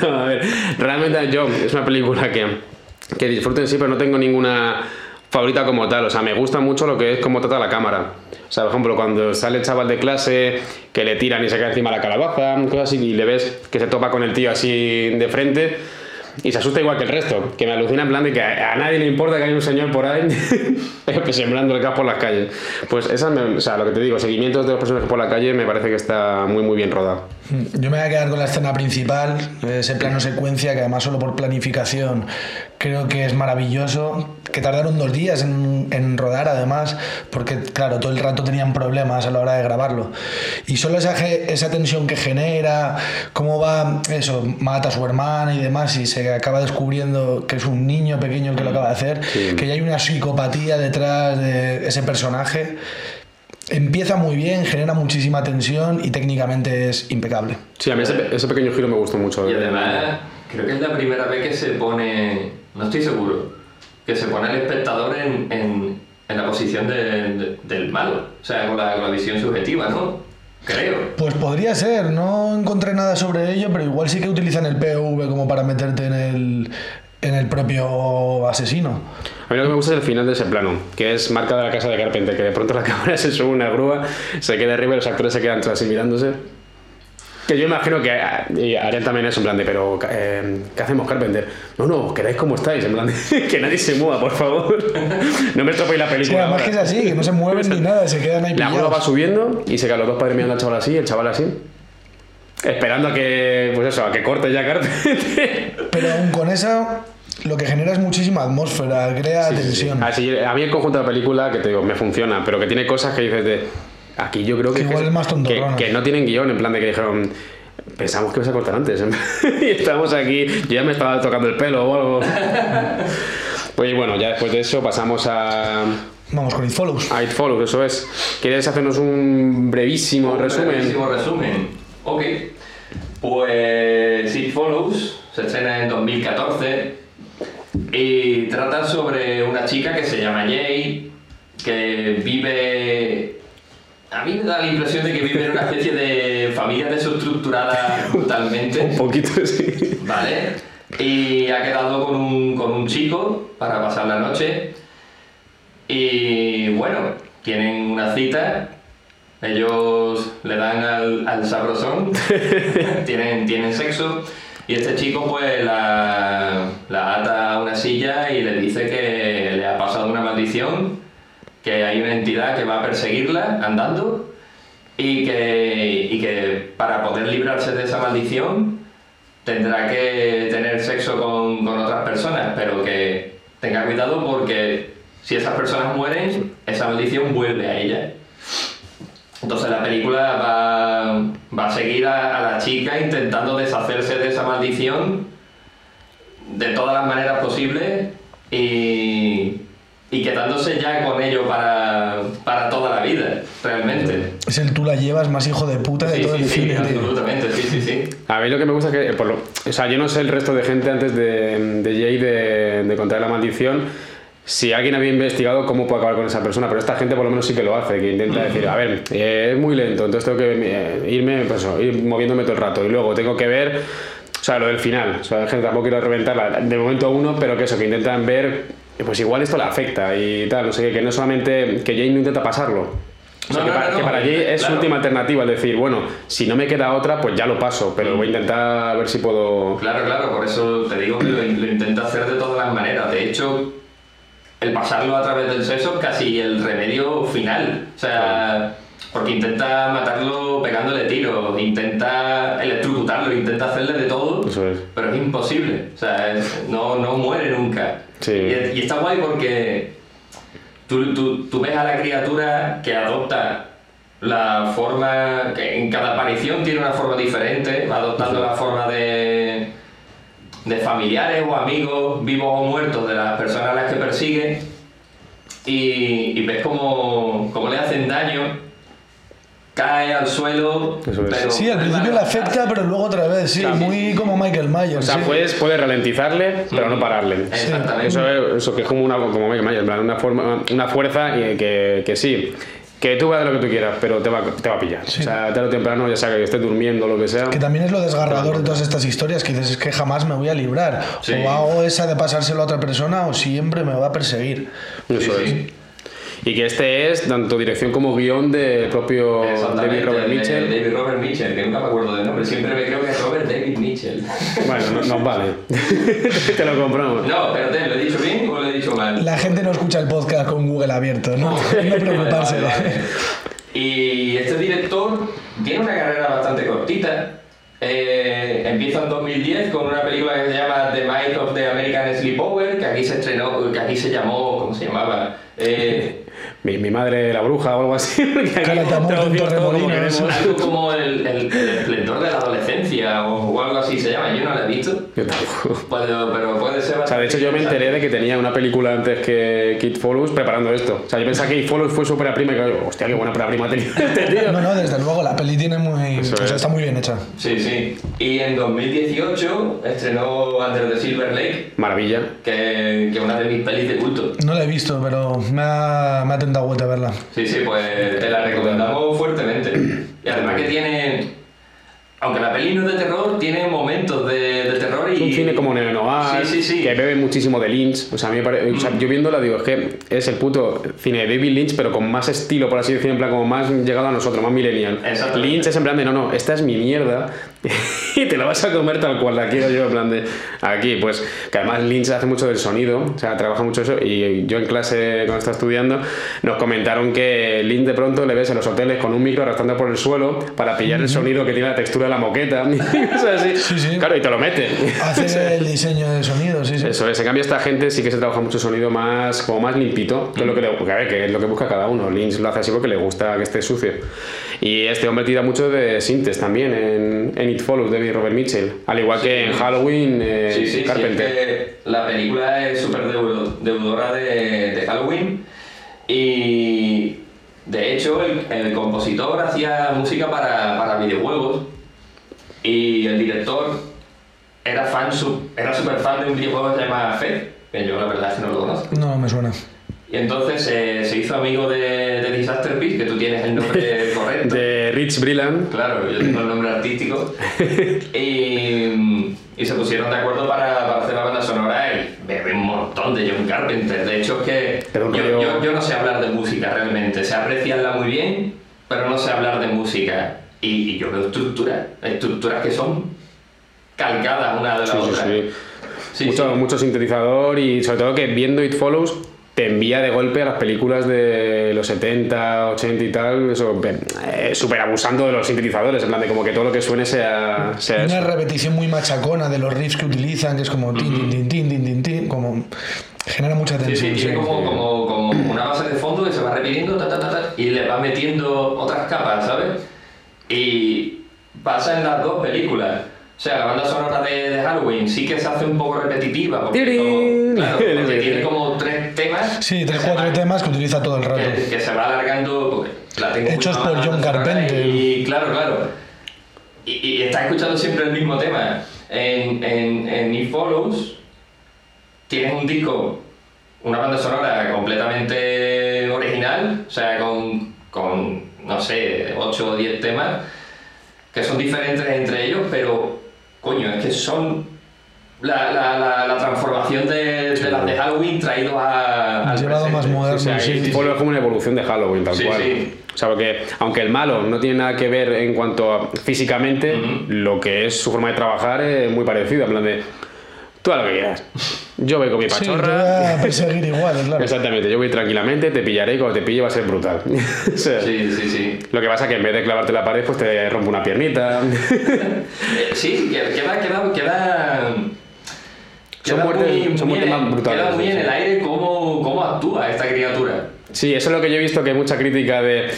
no, a ver, realmente yo, es una película que, que disfruto en sí, pero no tengo ninguna favorita como tal. O sea, me gusta mucho lo que es cómo trata la cámara. O sea, por ejemplo, cuando sale el chaval de clase, que le tiran y se cae encima la calabaza, cosas así, y le ves que se topa con el tío así de frente. Y se asusta igual que el resto, que me alucina en plan de que a, nadie le importa que haya un señor por ahí sembrando el gas por las calles. Pues esa, me- o sea, lo que te digo, seguimientos de los personajes por la calle me parece que está muy muy bien rodado. Yo me voy a quedar con la escena principal, ese plano secuencia que además solo por planificación creo que es maravilloso, que tardaron dos días en, en rodar además, porque claro, todo el rato tenían problemas a la hora de grabarlo. Y solo esa, esa tensión que genera, cómo va, eso, mata a su hermana y demás, y se acaba descubriendo que es un niño pequeño el que lo acaba de hacer, Sí. que ya hay una psicopatía detrás de ese personaje. Empieza muy bien, genera muchísima tensión y técnicamente es impecable. Sí, a mí ese, ese pequeño giro me gustó mucho. Y además, creo que es la primera vez que se pone, no estoy seguro, que se pone el espectador en, en, en la posición de- de- del malo, o sea, con la, con la visión subjetiva, ¿no? Creo. Pues podría ser, no encontré nada sobre ello, pero igual sí que utilizan el POV como para meterte en el, en el propio asesino. A mí lo que me gusta es el final de ese plano, que es marca de la casa de Carpenter, que de pronto la cámara se sube una grúa, se queda arriba y los actores se quedan todos así mirándose. Que yo imagino que ah, harían también eso, en plan de, pero eh, ¿qué hacemos, Carpenter? No, no, quedáis como estáis, en plan de, que nadie se mueva, por favor. no me tropéis la Sí, película. además que es así, que no se mueven ni nada, se quedan ahí La grúa va subiendo y se quedan los dos padres mirando al chaval así, el chaval así. Esperando a que, pues eso, a que corte ya Carpenter. Pero aún con esa, lo que genera es muchísima atmósfera, crea tensión. Así, a mí el conjunto de la película, que te digo, me funciona, pero que tiene cosas que dices de. Aquí yo creo que. Que igual es más que, tontorrona. que no tienen guion, en plan de que dijeron. Pensamos que vas a cortar antes. y estamos aquí. Yo ya me estaba tocando el pelo o algo. pues bueno, ya después de eso pasamos a. Vamos con It Follows. A It Follows, eso es. ¿Quieres hacernos un brevísimo Un resumen? brevísimo resumen. Ok. Pues It Follows se estrena en 2014 y trata sobre una chica que se llama Jay que vive... A mí me da la impresión de que vive en una especie de familia desestructurada brutalmente. Un poquito, sí. Vale. Y ha quedado con un, con un chico para pasar la noche. Y bueno, tienen una cita. Ellos le dan al, al sabrosón. tienen, tienen sexo. Y este chico pues la, la ata a una silla y le dice que le ha pasado una maldición, que hay una entidad que va a perseguirla andando y que, y que para poder librarse de esa maldición tendrá que tener sexo con, con otras personas, pero que tenga cuidado porque si esas personas mueren, esa maldición vuelve a ella. Entonces la película va, va a seguir a, a la chica intentando deshacerse de esa maldición de todas las maneras posibles y, y quedándose ya con ello para, para toda la vida, realmente. Es el tú la llevas más hijo de puta de Sí, todo sí, el sí, cine, tío. absolutamente, sí, sí, sí. A mí lo que me gusta es que, por lo- o sea, yo no sé el resto de gente antes de, de Jay de, de contar la maldición, si alguien había investigado cómo puede acabar con esa persona, pero esta gente por lo menos sí que lo hace, que intenta decir, a ver, eh, es muy lento, entonces tengo que eh, irme, pues eso, ir moviéndome todo el rato y luego tengo que ver, o sea, lo del final, o sea, gente tampoco quiero reventarla de momento uno, pero que eso, que intentan ver, pues igual esto le afecta y tal, no sé qué, que no solamente, que Jane no intenta pasarlo. O sea, No, que, no, para, no, que para Jay es su claro. última alternativa, es decir, bueno, si no me queda otra, pues ya lo paso, pero voy a intentar ver si puedo... Claro, claro, por eso te digo que lo, lo intenta hacer de todas las maneras. De hecho, el pasarlo a través del sexo es casi el remedio final. O sea, porque intenta matarlo pegándole tiros, intenta electrocutarlo, intenta hacerle de todo, Eso es. pero es imposible. O sea, es- no, no muere nunca. Sí. Y, y está guay porque tú, tú- tú ves a la criatura que adopta la forma, que en cada aparición tiene una forma diferente, va adoptando la forma de, de familiares o amigos, vivos o muertos, de las personas a las que persigue, y, y ves cómo, cómo le hacen daño, cae al suelo, es. pero... Sí, al principio le afecta, pero luego otra vez, sí, Claro. muy como Michael Myers. O sea, sí. puedes, puedes ralentizarle, pero no pararle. Exactamente. Eso, es- eso que es como una, como Michael Myers, una, forma, una fuerza que, que sí, que tú hagas lo que tú quieras, pero te va, te va a pillar. Sí. O sea, tarde o temprano, ya sea que estés durmiendo o lo que sea. Que también es lo desgarrador de todas estas historias, que dices, es que jamás me voy a librar. Sí. O hago esa de pasárselo a otra persona o siempre me va a perseguir. Eso Sí, es. sí. Y que este es tanto dirección como guion del propio David Robert Mitchell. David Robert Mitchell, que nunca me acuerdo del nombre, siempre me creo que es Robert David Mitchell. Bueno, no- nos vale. Te lo compramos. No, espérate, ¿lo he dicho bien o lo he dicho mal? La gente no escucha el podcast con Google abierto, ¿no? No preocuparse. Vale, vale. Y este director tiene una carrera bastante cortita. Eh, empieza en 2010 con una película que se llama The Might of the American Sleepover, que aquí se estrenó, que aquí se llamó, ¿cómo se llamaba? Eh, Mi, mi madre, la bruja o algo así. algo como el, el- el esplendor de la adolescencia o, o algo así se llama, yo no la he visto. Yo tampoco. Pero, pero puede ser O sea, de hecho yo me enteré de que tenía una película antes que Kid Follows preparando esto. O sea, yo pensaba que Kid Follows fue súper prima y que, hostia, qué buena prima tenía este tío. No, no, desde luego, la peli tiene muy. Eso o sea, es. está muy bien hecha. Sí, sí. Y en 2018 estrenó Under the Silver Lake, Maravilla. que que es una de mis pelis de culto. No la he visto, pero me ha, me ha tentado vuelta a verla. Sí, sí, pues te la recomendamos fuertemente. Y además que tiene, aunque la peli no es de terror, tiene momentos de, de terror y... Un cine como neo-noir, Sí, sí, sí. que bebe muchísimo de Lynch. O sea, a mí me pare- o sea, yo viéndola digo, es que es el puto cine de David Lynch, pero con más estilo, por así decirlo, en plan, como más llegado a nosotros, más millennial. Lynch es en plan de, no, no, esta es mi mierda y te la vas a comer tal cual la quiero yo, en plan de, aquí, pues, que además Lynch hace mucho del sonido, o sea, trabaja mucho eso, y yo en clase, cuando estaba estudiando, nos comentaron que Lynch de pronto le ves en los hoteles con un micro arrastrando por el suelo para pillar el sonido que tiene la textura de la moqueta, y cosas así. Sí, sí. Claro, y te lo mete. Hace el diseño de sonido, sí, sí. Eso es, en cambio esta gente sí que se trabaja mucho sonido más, como más limpito, que es lo que, le, a ver, que es lo que busca cada uno. Lynch lo hace así porque le gusta que esté sucio. Y este hombre tira mucho de sintes también en, en It Follows de Robert Mitchell, al igual que en Halloween eh, Sí, sí, sí, es Carpenter. que la película es súper deudo- deudora de, de Halloween y de hecho el, el compositor hacía música para, para videojuegos y el director era fan su- era súper fan de un videojuego que se llama Fed, que yo la verdad es que no lo conozco. No me suena. Y entonces eh, se hizo amigo de, de Disaster Beast, que tú tienes el nombre correcto. De Rich Brilland. Claro, yo tengo el nombre artístico. y, y se pusieron de acuerdo para, para hacer la banda sonora y bebe un montón de John Carpenter. De hecho, es que yo, yo- yo no sé hablar de música realmente. Sé apreciarla muy bien, pero no sé hablar de música. Y, y yo veo estructuras, estructuras que son calcadas una de la Sí, sí, otra. sí. Sí, mucho, sí. mucho sintetizador y sobre todo que viendo It Follows te envía de golpe a las películas de los 70, 80 y tal, eso, eh, súper abusando de los sintetizadores, en plan de como que todo lo que suene sea, sea Una eso. repetición muy machacona de los riffs que utilizan, que es como tin, tin, tin, tin, tin, tin, tin, como genera mucha tensión. sí, tiene sí. como, como, como una base de fondo que se va repitiendo ta, ta, ta, ta, y le va metiendo otras capas, ¿sabes? Y pasa en las dos películas. O sea, la banda sonora de, de Halloween sí que se hace un poco repetitiva, porque, claro, porque tiene como tres temas. Sí, tres, cuatro temas que utiliza todo el rato. que, que se va alargando. Porque la tengo Hechos por John Carpenter. Y claro, claro. Y, y está escuchando siempre el mismo tema. En, en, en It Follows tienes un disco una banda sonora completamente original, o sea, con, con no sé, 8 o 10 temas que son diferentes entre ellos, pero coño, es que son la, la, la, la transformación de, de las de Halloween traído a, al Llevado más presente. moderno. O sea, sí, ahí sí, fue como una evolución de Halloween, tal Sí, cual. sí. O sea, porque aunque el malo no tiene nada que ver en cuanto a físicamente, Ujú. lo que es su forma de trabajar es muy parecido. En plan de, tú haz lo que quieras. Yo voy con mi Sí, pachorra. voy a perseguir igual, claro. Exactamente, yo voy tranquilamente, te pillaré y cuando te pille va a ser brutal. O sea, Sí, sí, sí. Lo que pasa es que en vez de clavarte la pared, pues te rompe una piernita. Eh, sí, que- queda, queda, queda, Son muertes- muy, son muertes más brutales, Queda muy sí, en sí. el aire cómo, cómo actúa esta criatura. Sí, eso es lo que yo he visto que hay mucha crítica de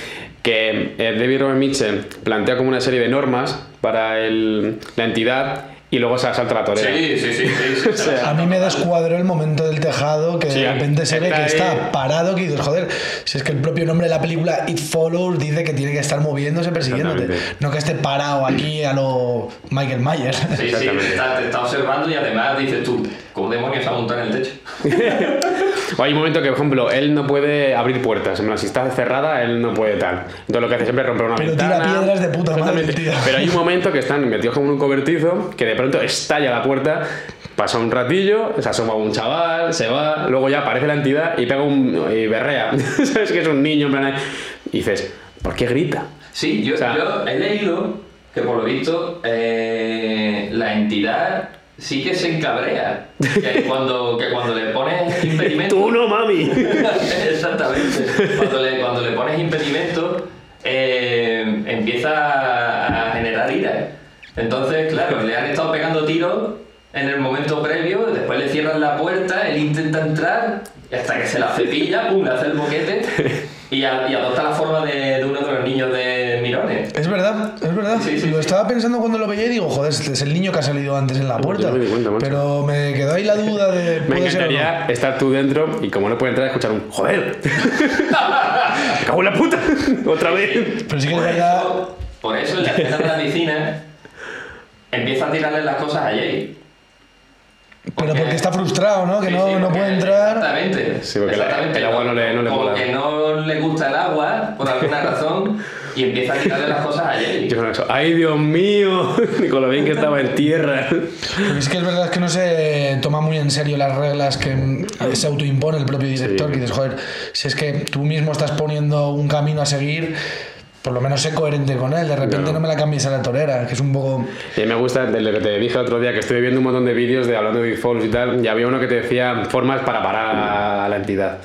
que eh, David Robert Mitchell plantea como una serie de normas para el- la entidad y luego se salta la torera. Sí, sí, sí. sí, sí, O sea, A mí me descuadró el momento del tejado que Sí, de repente se ve que ahí. está parado que dices, joder, si es que el propio nombre de la película It Follows dice que tiene que estar moviéndose persiguiéndote, no que esté parado aquí a lo Michael Myers. Sí, sí, te Exactamente. está, te está observando y además dices tú, ¿cómo demonios se ha montado en el techo? O hay un momento que, por ejemplo, él no puede abrir puertas. Si está cerrada, él no puede tal. Entonces lo que hace siempre es romper una Pero tira ventana. piedras de puta madre, tío. Pero hay un momento que están metidos como en un cobertizo, que de pronto estalla la puerta, pasa un ratillo, se asoma un chaval, se va, luego ya aparece la entidad y pega un... y berrea. ¿Sabes que es un niño? En plan, y dices, ¿por qué grita? Sí, yo, O sea- yo he leído que por lo visto eh, la entidad sí que se encabrea. Que cuando, que cuando le pones impedimento. ¡Tú no, mami! Exactamente. Cuando le, cuando le pones impedimento, eh, empieza a, generar ira. Entonces, claro, le han estado pegando tiros en el momento previo, después le cierran la puerta, él intenta entrar, y hasta que se la cepilla, pum, le hace el boquete y, a- y adopta la forma de, de uno de los niños de Mirones. Es verdad, es verdad. Sí, sí, lo sí. estaba pensando cuando lo veía y digo, joder, este es el niño que ha salido antes en la puerta. yo me di cuenta, macho. Pero me quedó ahí la duda de. Me ¿puede ser o no? encantaría estar tú dentro y como no puede entrar, escuchar un ¡Joder! ¡Me cago en la puta! ¡Otra vez! Pero sí que es Por verdad. eso, por eso en la escena de la piscina empieza a tirarle las cosas a Jay. Pero porque está frustrado, ¿no? Que Sí, no, sí, no porque- puede entrar. Exactamente. Sí, porque la- exactamente. el agua no le- no le mola. que no le gusta el agua, por alguna razón, y empieza a tirarle las cosas a Jay. Yo eso, ¡Ay, Dios mío! Con lo bien que estaba en tierra. Porque es que es verdad que no se toma muy en serio las reglas que mm, se autoimpone el propio director. Sí. Que dices, joder, si es que tú mismo estás poniendo un camino a seguir, por lo menos sé coherente con él. De repente Claro. no me la cambies a la torera, que es un poco. Y me gusta, de lo que te dije el otro día, que estuve viendo un montón de vídeos de hablando de Falls y tal, y había uno que te decía formas para parar a la entidad.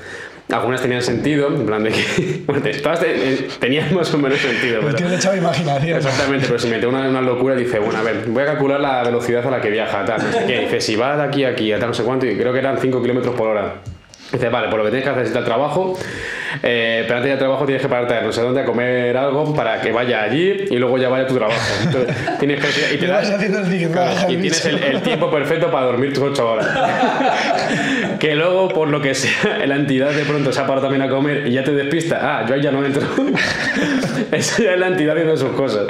Algunas tenían sentido, en plan de que. Bueno, todas te- tenían más o menos sentido, pero. tío le echaba imaginación. Exactamente, pero si mete una, una locura, dice, bueno, a ver, voy a calcular la velocidad a la que viaja, tal, no sé qué. Dice, si va de aquí a aquí, a tal, no sé cuánto, y creo que eran 5 kilómetros por hora. Dice, vale, pues lo que tienes que hacer es irte al trabajo, eh, pero antes de trabajo tienes que pararte no sé dónde a comer algo para que vaya allí y luego ya vaya a tu trabajo. Entonces, tienes que... Y, te das- Claro, y tienes el, el tiempo perfecto para dormir tus 8 horas. que luego, por lo que sea, la entidad de pronto se ha parado también a comer y ya te despista. Ah, yo ahí ya no entro. Eso ya es la entidad haciendo sus cosas.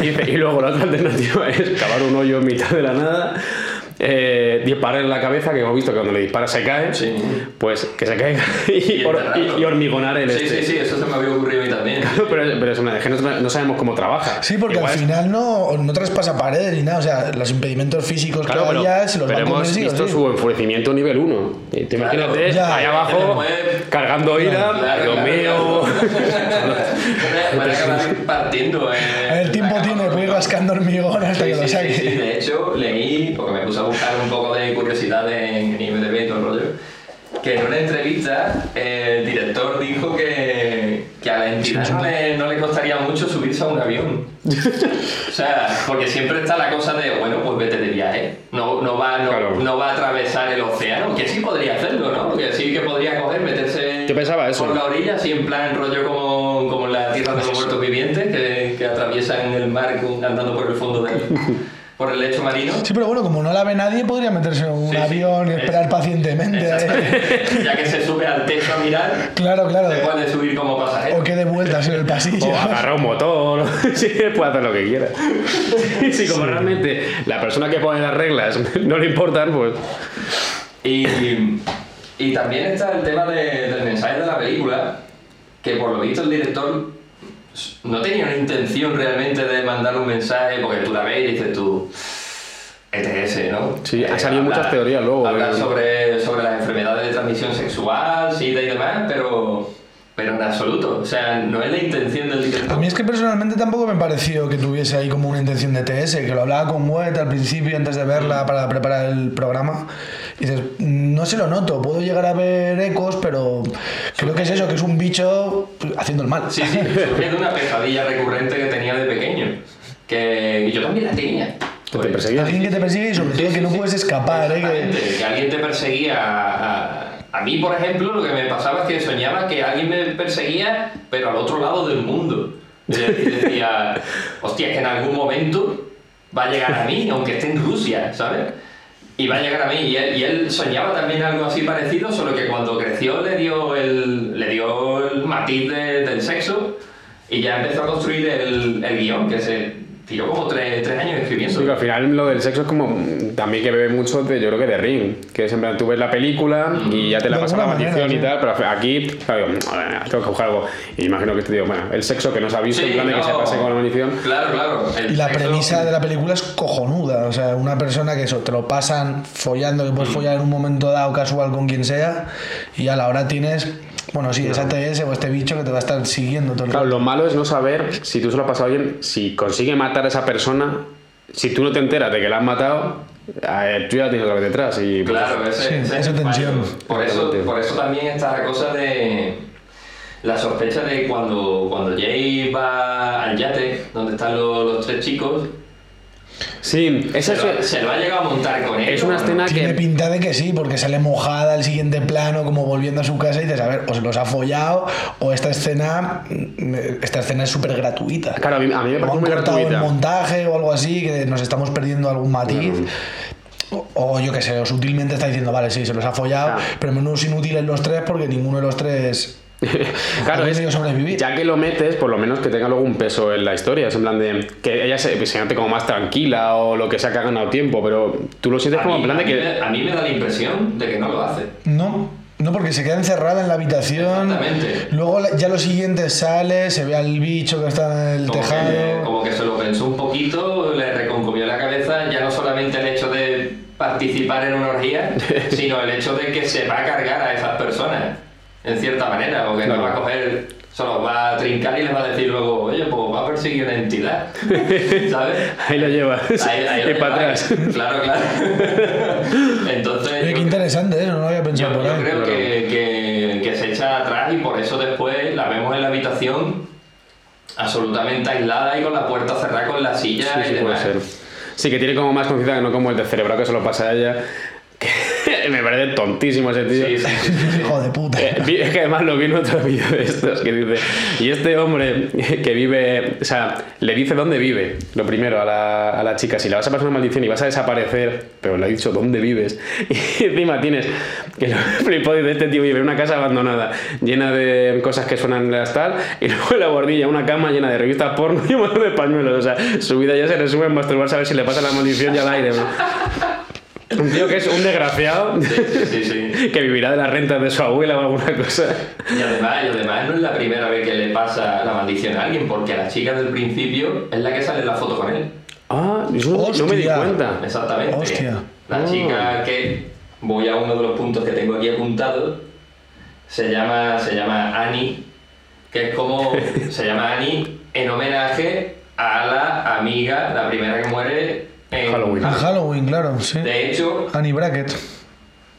Y, y luego la otra alternativa es cavar un hoyo en mitad de la nada. Eh, disparar en la cabeza, que hemos visto que cuando le dispara se cae, Sí. pues que se caiga y, or- y- y hormigonar el Sí, este. sí, sí, eso se me había ocurrido a mí también. Pero, pero es una, que no, no sabemos cómo trabaja. Sí, porque Igual al es- final no, no traspasa paredes ni nada. O sea, los impedimentos físicos Claro, que pero, había se los pero hemos sí o visto sí. su enfurecimiento nivel 1. Y tú Claro, imagínate, ya. ahí abajo, cargando ira, Dios mío. claro. Van a acabar partiendo. eh, El tiempo tiene, rascando hormigón hasta Sí, que lo saque. sí, sí. De hecho, leí, porque me puse a buscar un poco de curiosidad en, IMDb y todo el rollo, que en una entrevista el director dijo que, que a la entidad no le, no le costaría mucho subirse a un avión. O sea, porque siempre está la cosa de, bueno, pues vete de viaje. No, no, va, no, Claro. no va a atravesar el océano, que sí podría hacerlo, ¿no? Que sí que podría coger, meterse Yo pensaba eso. por la orilla, así en plan rollo como, como en la tierra de los muertos vivientes, que atraviesan el mar con- andando por el fondo del por el lecho marino. Sí, pero bueno, como no la ve nadie, podría meterse en un Sí, sí. avión y esperar Es- pacientemente. ¿eh? Ya que se sube al techo a mirar, Claro, se claro. puede subir como pasajero. O que de vueltas en el pasillo. O agarrar un motor, sí, puede hacer lo que quiera. Y si como realmente la persona que pone las reglas no le importan, pues... Y, Y también está el tema de- del mensaje de la película, que por lo visto el director no tenía una intención realmente de mandar un mensaje, porque tú la ves y dices tú, ETS, ¿no? Sí, ha salido muchas teorías luego, Habla eh. sobre, sobre las enfermedades de transmisión sexual, SIDA y demás, pero, pero en absoluto. O sea, no es la intención del director. A mí es que personalmente tampoco me pareció que tuviese ahí como una intención de TS, que lo hablaba con Wet al principio antes de verla para preparar el programa. Y dices, no se lo noto, puedo llegar a ver ecos, pero creo que es eso, que es un bicho haciendo el mal. Sí, sí, de una pesadilla recurrente que tenía de pequeño. Que yo también la tenía. Que te perseguía. Alguien que te persigue y sobre todo sí, que no sí. puedes escapar, ¿eh? Que... que alguien te perseguía. A, a mí, por ejemplo, lo que me pasaba es que soñaba que alguien me perseguía, pero al otro lado del mundo. Y decía, hostia, es que en algún momento va a llegar a mí, aunque esté en Rusia, ¿sabes? Y va a llegar a mí. Y él, y él soñaba también algo así parecido, solo que cuando creció le dio el, le dio el matiz de- del sexo y ya empezó a construir el, el guion, que se tiró como tres, tres años escribiendo. Sí, que al final lo del sexo es como mm, también que bebe mucho de, yo creo que de Ring, que es en plan, tú ves la película y ya te la pasa la maldición manera, y sí. tal, pero aquí, claro, digo, "A ver, tengo que buscar algo. Y imagino que este tío, bueno, el sexo que no se ha visto, Sí, en plan de que se pase con la maldición. Claro, claro. el Y la sexo- premisa de la película es cojonuda. O sea, una persona que eso, te lo pasan follando, que puedes Mm. follar en un momento dado casual con quien sea, y a la hora tienes, bueno, sí, esa TS o este bicho que te va a estar siguiendo todo el Claro, rato. lo malo es no saber si tú se lo has pasado bien, si consigue matar a esa persona, si tú no te enteras de que la han matado, tú ya la tienes otra vez detrás. Y, pues, Claro, ese, Sí, ese es esa el tensión. Por eso, por eso también está la cosa de la sospecha de cuando, cuando Jay va al yate, donde están los, los tres chicos, Sí, esa se, es, se lo ha llegado a montar con ellos. es una escena Tiene que... pinta de que sí, porque sale mojada al siguiente plano, como volviendo a su casa y dices, a ver, o se los ha follado, o esta escena, mm, esta escena es súper gratuita. Claro, a mí, a mí me parece muy el gratuita. montaje o algo así, que nos estamos perdiendo algún matiz. O, o yo qué sé, o sutilmente está diciendo, vale, sí, se los ha follado, pero menos inútiles los tres porque ninguno de los tres Claro, es, sobrevivir. ya que lo metes, por lo menos que tenga luego un peso en la historia. Es en plan de que ella se, se note como más tranquila o lo que sea que ha ganado tiempo, pero tú lo sientes A como mí, en plan de que. me- a mí me da la impresión de que no lo hace. No, no, porque se queda encerrada en la habitación. Exactamente. Luego ya lo siguiente sale, se ve al bicho que está en el Como que, tejado. como que se lo pensó un poquito, le reconcomió la cabeza ya no solamente el hecho de participar en una orgía, sino el hecho de que se va a cargar a esas personas, en cierta manera, porque no Claro. va a coger, solo va a trincar y les va a decir luego, oye, pues va a perseguir una entidad, ¿sabes? Ahí lo llevas. Ahí- ahí lo y para atrás. Claro, claro. Entonces, Oye, yo- qué interesante, ¿eh? no lo había yo, pensado por yo ahí. creo Claro. que, que- que se echa atrás y por eso después la vemos en la habitación absolutamente aislada y con la puerta cerrada con la silla Sí, y sí, puede demás. ser. Sí, que tiene como más conciencia que no como el de cerebro que se lo pasa a ella. Me parece tontísimo ese tío. Sí, sí, sí, sí. Hijo de puta. Eh, es que además lo vi en otro vídeo de estos que dice, y este hombre que vive, o sea, le dice dónde vive, lo primero a la, a la chica, si le vas a pasar una maldición y vas a desaparecer, pero le ha dicho dónde vives, y encima tienes, que lo flipó, dice, este tío vive en una casa abandonada, llena de cosas que suenan las tal, y luego en la bordilla una cama llena de revistas porno y un montón de pañuelos, o sea, su vida ya se resume en masturbarse a ver si le pasa la maldición ya al aire, ¿no? Un tío que es un desgraciado Sí, sí, sí. que vivirá de las rentas de su abuela o alguna cosa. Y además, y además no es la primera vez que le pasa la maldición a alguien, porque la chica del principio es la que sale en la foto con él. Ah, yo no- no me di cuenta. Exactamente. Hostia. La Oh. chica que voy a uno de los puntos que tengo aquí apuntado se llama se llama Annie, que es como se llama Annie en homenaje a la amiga, la primera que muere en Halloween. En Halloween, claro, sí. De hecho, Annie Brackett.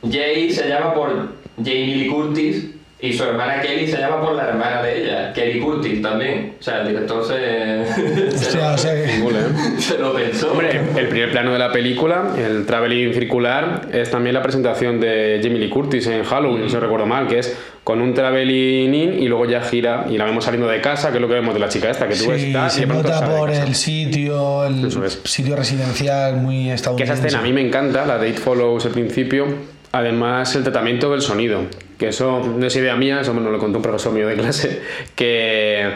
Jay se llama por Jamie Lee Curtis y su hermana Kelly se llama por la hermana de ella, Kelly Curtis también. O sea, el director se, se, lo, o sea que- Cool, se lo pensó. Hombre, el primer plano de la película, el traveling circular, es también la presentación de Jamie Lee Curtis en Halloween, si no recuerdo mal, que es con un traveling in y luego ya gira y la vemos saliendo de casa, que es lo que vemos de la chica esta, que tú Sí, y se pronto nota por el sitio, el es. sitio residencial muy Que estadounidense. esa escena a mí me encanta, la de It Follows al principio. Además, el tratamiento del sonido, que eso no es idea mía, eso me lo contó un profesor mío de clase, que,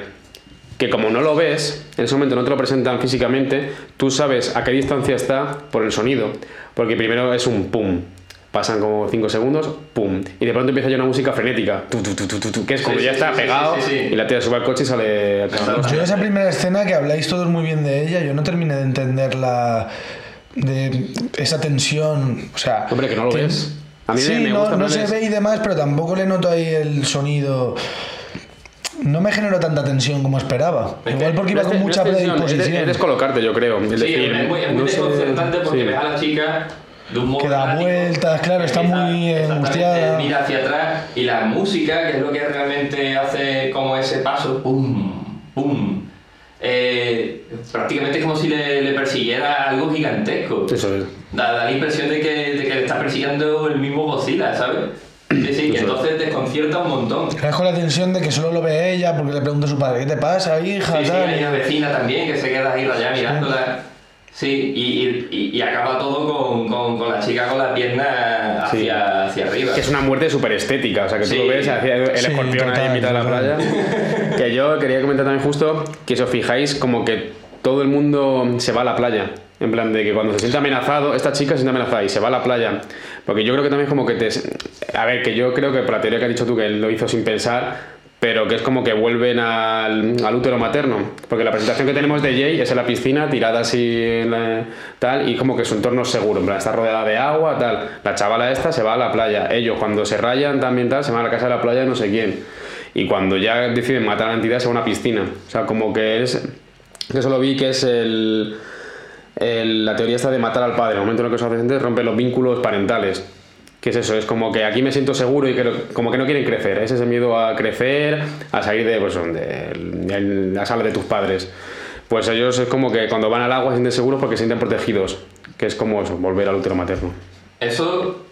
que como no lo ves, en ese momento no te lo presentan físicamente, tú sabes a qué distancia está por el sonido. Porque primero es un pum, pasan como 5 segundos, pum, y de pronto empieza ya una música frenética, tu, tu, tu, tu, que es como Sí, ya sí, está sí, pegado sí, sí. y la tía sube al coche y sale a. Yo esa primera escena que habláis todos muy bien de ella, yo no terminé de entender la de esa tensión, o sea, Hombre, que no lo ves. A mí me- sí, me no, gusta no se ve y demás, pero tampoco le noto ahí el sonido. No me generó tanta tensión como esperaba. Es Igual que porque iba No es con mucha no es tensión, es de- predisposición. Es descolocarte, yo creo. Es Sí, decir, es muy, es muy no sé- desconcertante porque sí. ves a la chica de un modo Que da vueltas, claro, está muy angustiada. Mira hacia atrás y la música, que es lo que realmente hace como ese paso, pum, pum. eh, prácticamente es como si le, le persiguiera algo gigantesco. Eso es. Da, da la impresión de que, de que le está persiguiendo el mismo Godzilla, ¿sabes? Sí, sí, que entonces desconcierta un montón. Es con la tensión de que solo lo ve ella porque le pregunta a su padre, ¿qué te pasa, hija? Sí, sí, hay una vecina también que se queda ahí rayada mirándola. Sí, y, y- y- acaba todo con, con, con la chica con la pierna hacia, Sí. hacia arriba. Que es una muerte súper estética, o sea, que tú Sí. lo ves hacia el Sí, escorpión ahí total, en mitad de la total. playa. que yo quería comentar también justo que si os fijáis, como que todo el mundo se va a la playa. En plan de que cuando se siente amenazado, esta chica se siente amenazada y se va a la playa. Porque yo creo que también es como que te... A ver, que yo creo que por la teoría que has dicho tú, que él lo hizo sin pensar, pero que es como que vuelven al, al útero materno. Porque la presentación que tenemos de Jay es en la piscina, tirada así en la- tal, y como que su entorno es seguro. En plan, está rodeada de agua, tal. La chavala esta se va a la playa. Ellos, cuando se rayan también tal, se van a la casa de la playa no sé quién. Y cuando ya deciden matar a la entidad, se va a una piscina. O sea, como que es... Que eso lo vi que es el... la teoría esta de matar al padre. En el momento en el que los adolescentes rompen los vínculos parentales. ¿Qué es eso? Es como que aquí me siento seguro y como que no quieren crecer. Es ese miedo a crecer, a salir de, pues, de la sala de tus padres. Pues ellos es como que cuando van al agua se sienten seguros porque se sienten protegidos. Que es como eso, volver al útero materno. Eso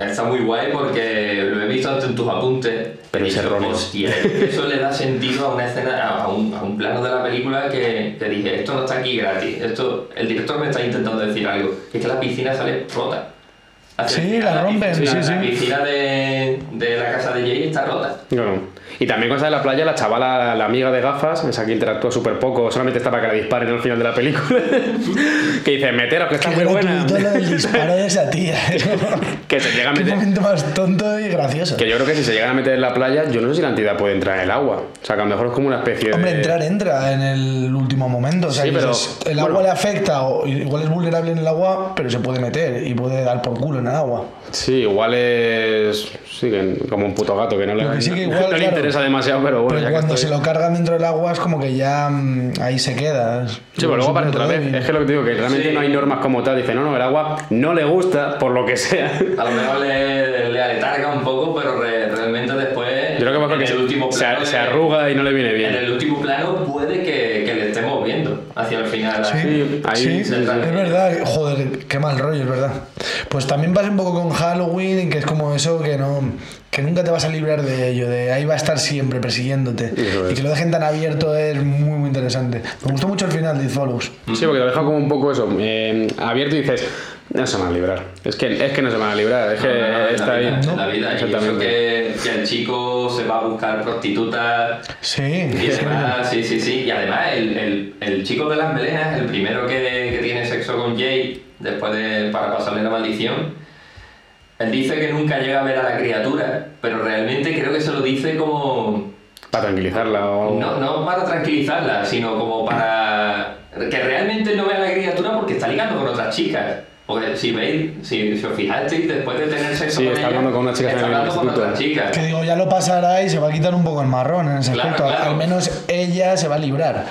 está muy guay porque lo he visto antes en tus apuntes. Pero es erróneo. "Hostia, eso le da sentido a una escena, a un, a un plano de la película que, que dije, esto no está aquí gratis. Esto, el director me está intentando decir algo. Y es que la piscina sale rota. Sí, la rompen, piscina- sí, La piscina de, de la casa de Jay está rota. Claro. Y también cuando sale de la playa, la chavala, la amiga de gafas, esa que interactúa súper poco, solamente está para que la disparen al final de la película, que dice, meteros, que está muy buena. del disparo de esa tía. que se llega a Qué momento más tonto y gracioso. Que yo creo que si se llegan a meter en la playa, yo no sé si la entidad puede entrar en el agua. O sea, que a lo mejor es como una especie de... Hombre, entrar entra en el último momento. O sea, Sí, pero, dices, el bueno. agua le afecta, o igual es vulnerable en el agua, pero se puede meter y puede dar por culo en el agua. Sí, igual es... Sí, como un puto gato que no le, que sí que igual, no le claro, interesa demasiado, pero bueno, pero ya que cuando estoy- se lo cargan dentro del agua es como que ya mm, ahí se queda. Sí, pero luego aparece otra vez. Es que lo que te digo, que realmente Sí. no hay normas como tal. Dice, no, no, el agua no le gusta, por lo que sea. A lo mejor le, le aletarga un poco, pero re- realmente después. Yo creo que en porque el último se, plano se le- arruga y no le viene En bien. el último plano puede que, que le estemos viendo hacia el final. Sí, ahí Sí, sí, es sí. verdad, joder, qué mal rollo, es verdad. Pues también pasa un poco con Halloween, que es como eso que no que nunca te vas a librar de ello, de ahí va a estar siempre persiguiéndote. Es. Y que lo dejen tan abierto es muy, muy interesante. Me gustó mucho el final de It Follows. Sí, porque te deja como un poco eso, eh, abierto y dices, no se van a librar. Es que, es que no se van a librar, es que No, no, no, está la ahí. en la vida. Exactamente. que, que el chico se va a buscar prostitutas Sí, y sí. demás, sí, sí, sí. Y además, el, el, el chico de las melenas, el primero que, que tiene sexo con Jay, después de, para pasarle la maldición, él dice que nunca llega a ver a la criatura, pero realmente creo que se lo dice como... Para tranquilizarla o... No, no para tranquilizarla, sino como para que realmente no vea a la criatura porque está ligando con otras chicas. Porque si veis, si, si os fijasteis, después de tener sexo Sí, con está ella, hablando con una chica está que hablando con instituto. otras chicas. Que digo, ya lo pasará y se va a quitar un poco el marrón en ese Claro, aspecto. claro. Al menos ella se va a librar.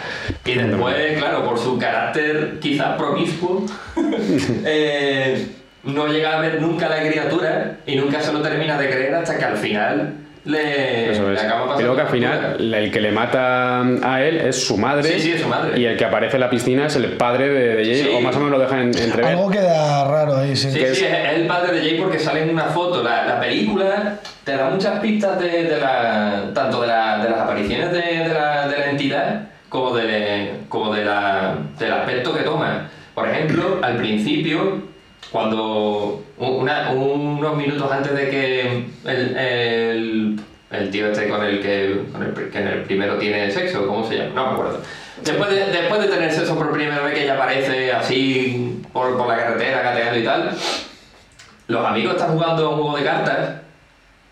Y después, claro, por su carácter quizás promiscuo, eh, no llega a ver nunca a la criatura y nunca se lo termina de creer hasta que al final le, Eso le es. acaba pasando luego que al final el que le mata a él es su madre. Sí, sí, es su madre. Y el que aparece en la piscina es el padre de, de Jay, Sí. o más o menos lo dejan en- entrever. Algo queda raro ahí, sí. Sí, que sí, es- es el padre de Jay porque sale en una foto. La, la película te da muchas pistas de, de la, tanto de, la- de las apariciones de, de la, de la entidad como, de, como de la, del aspecto que toma. Por ejemplo, al principio, cuando unos minutos antes de que el, el, el tío este con el que, con el, que en el primero tiene sexo, ¿cómo se llama? No me acuerdo. Después de, después de tener sexo por primera vez que ella aparece así por, por la carretera gateando y tal, los amigos están jugando un juego de cartas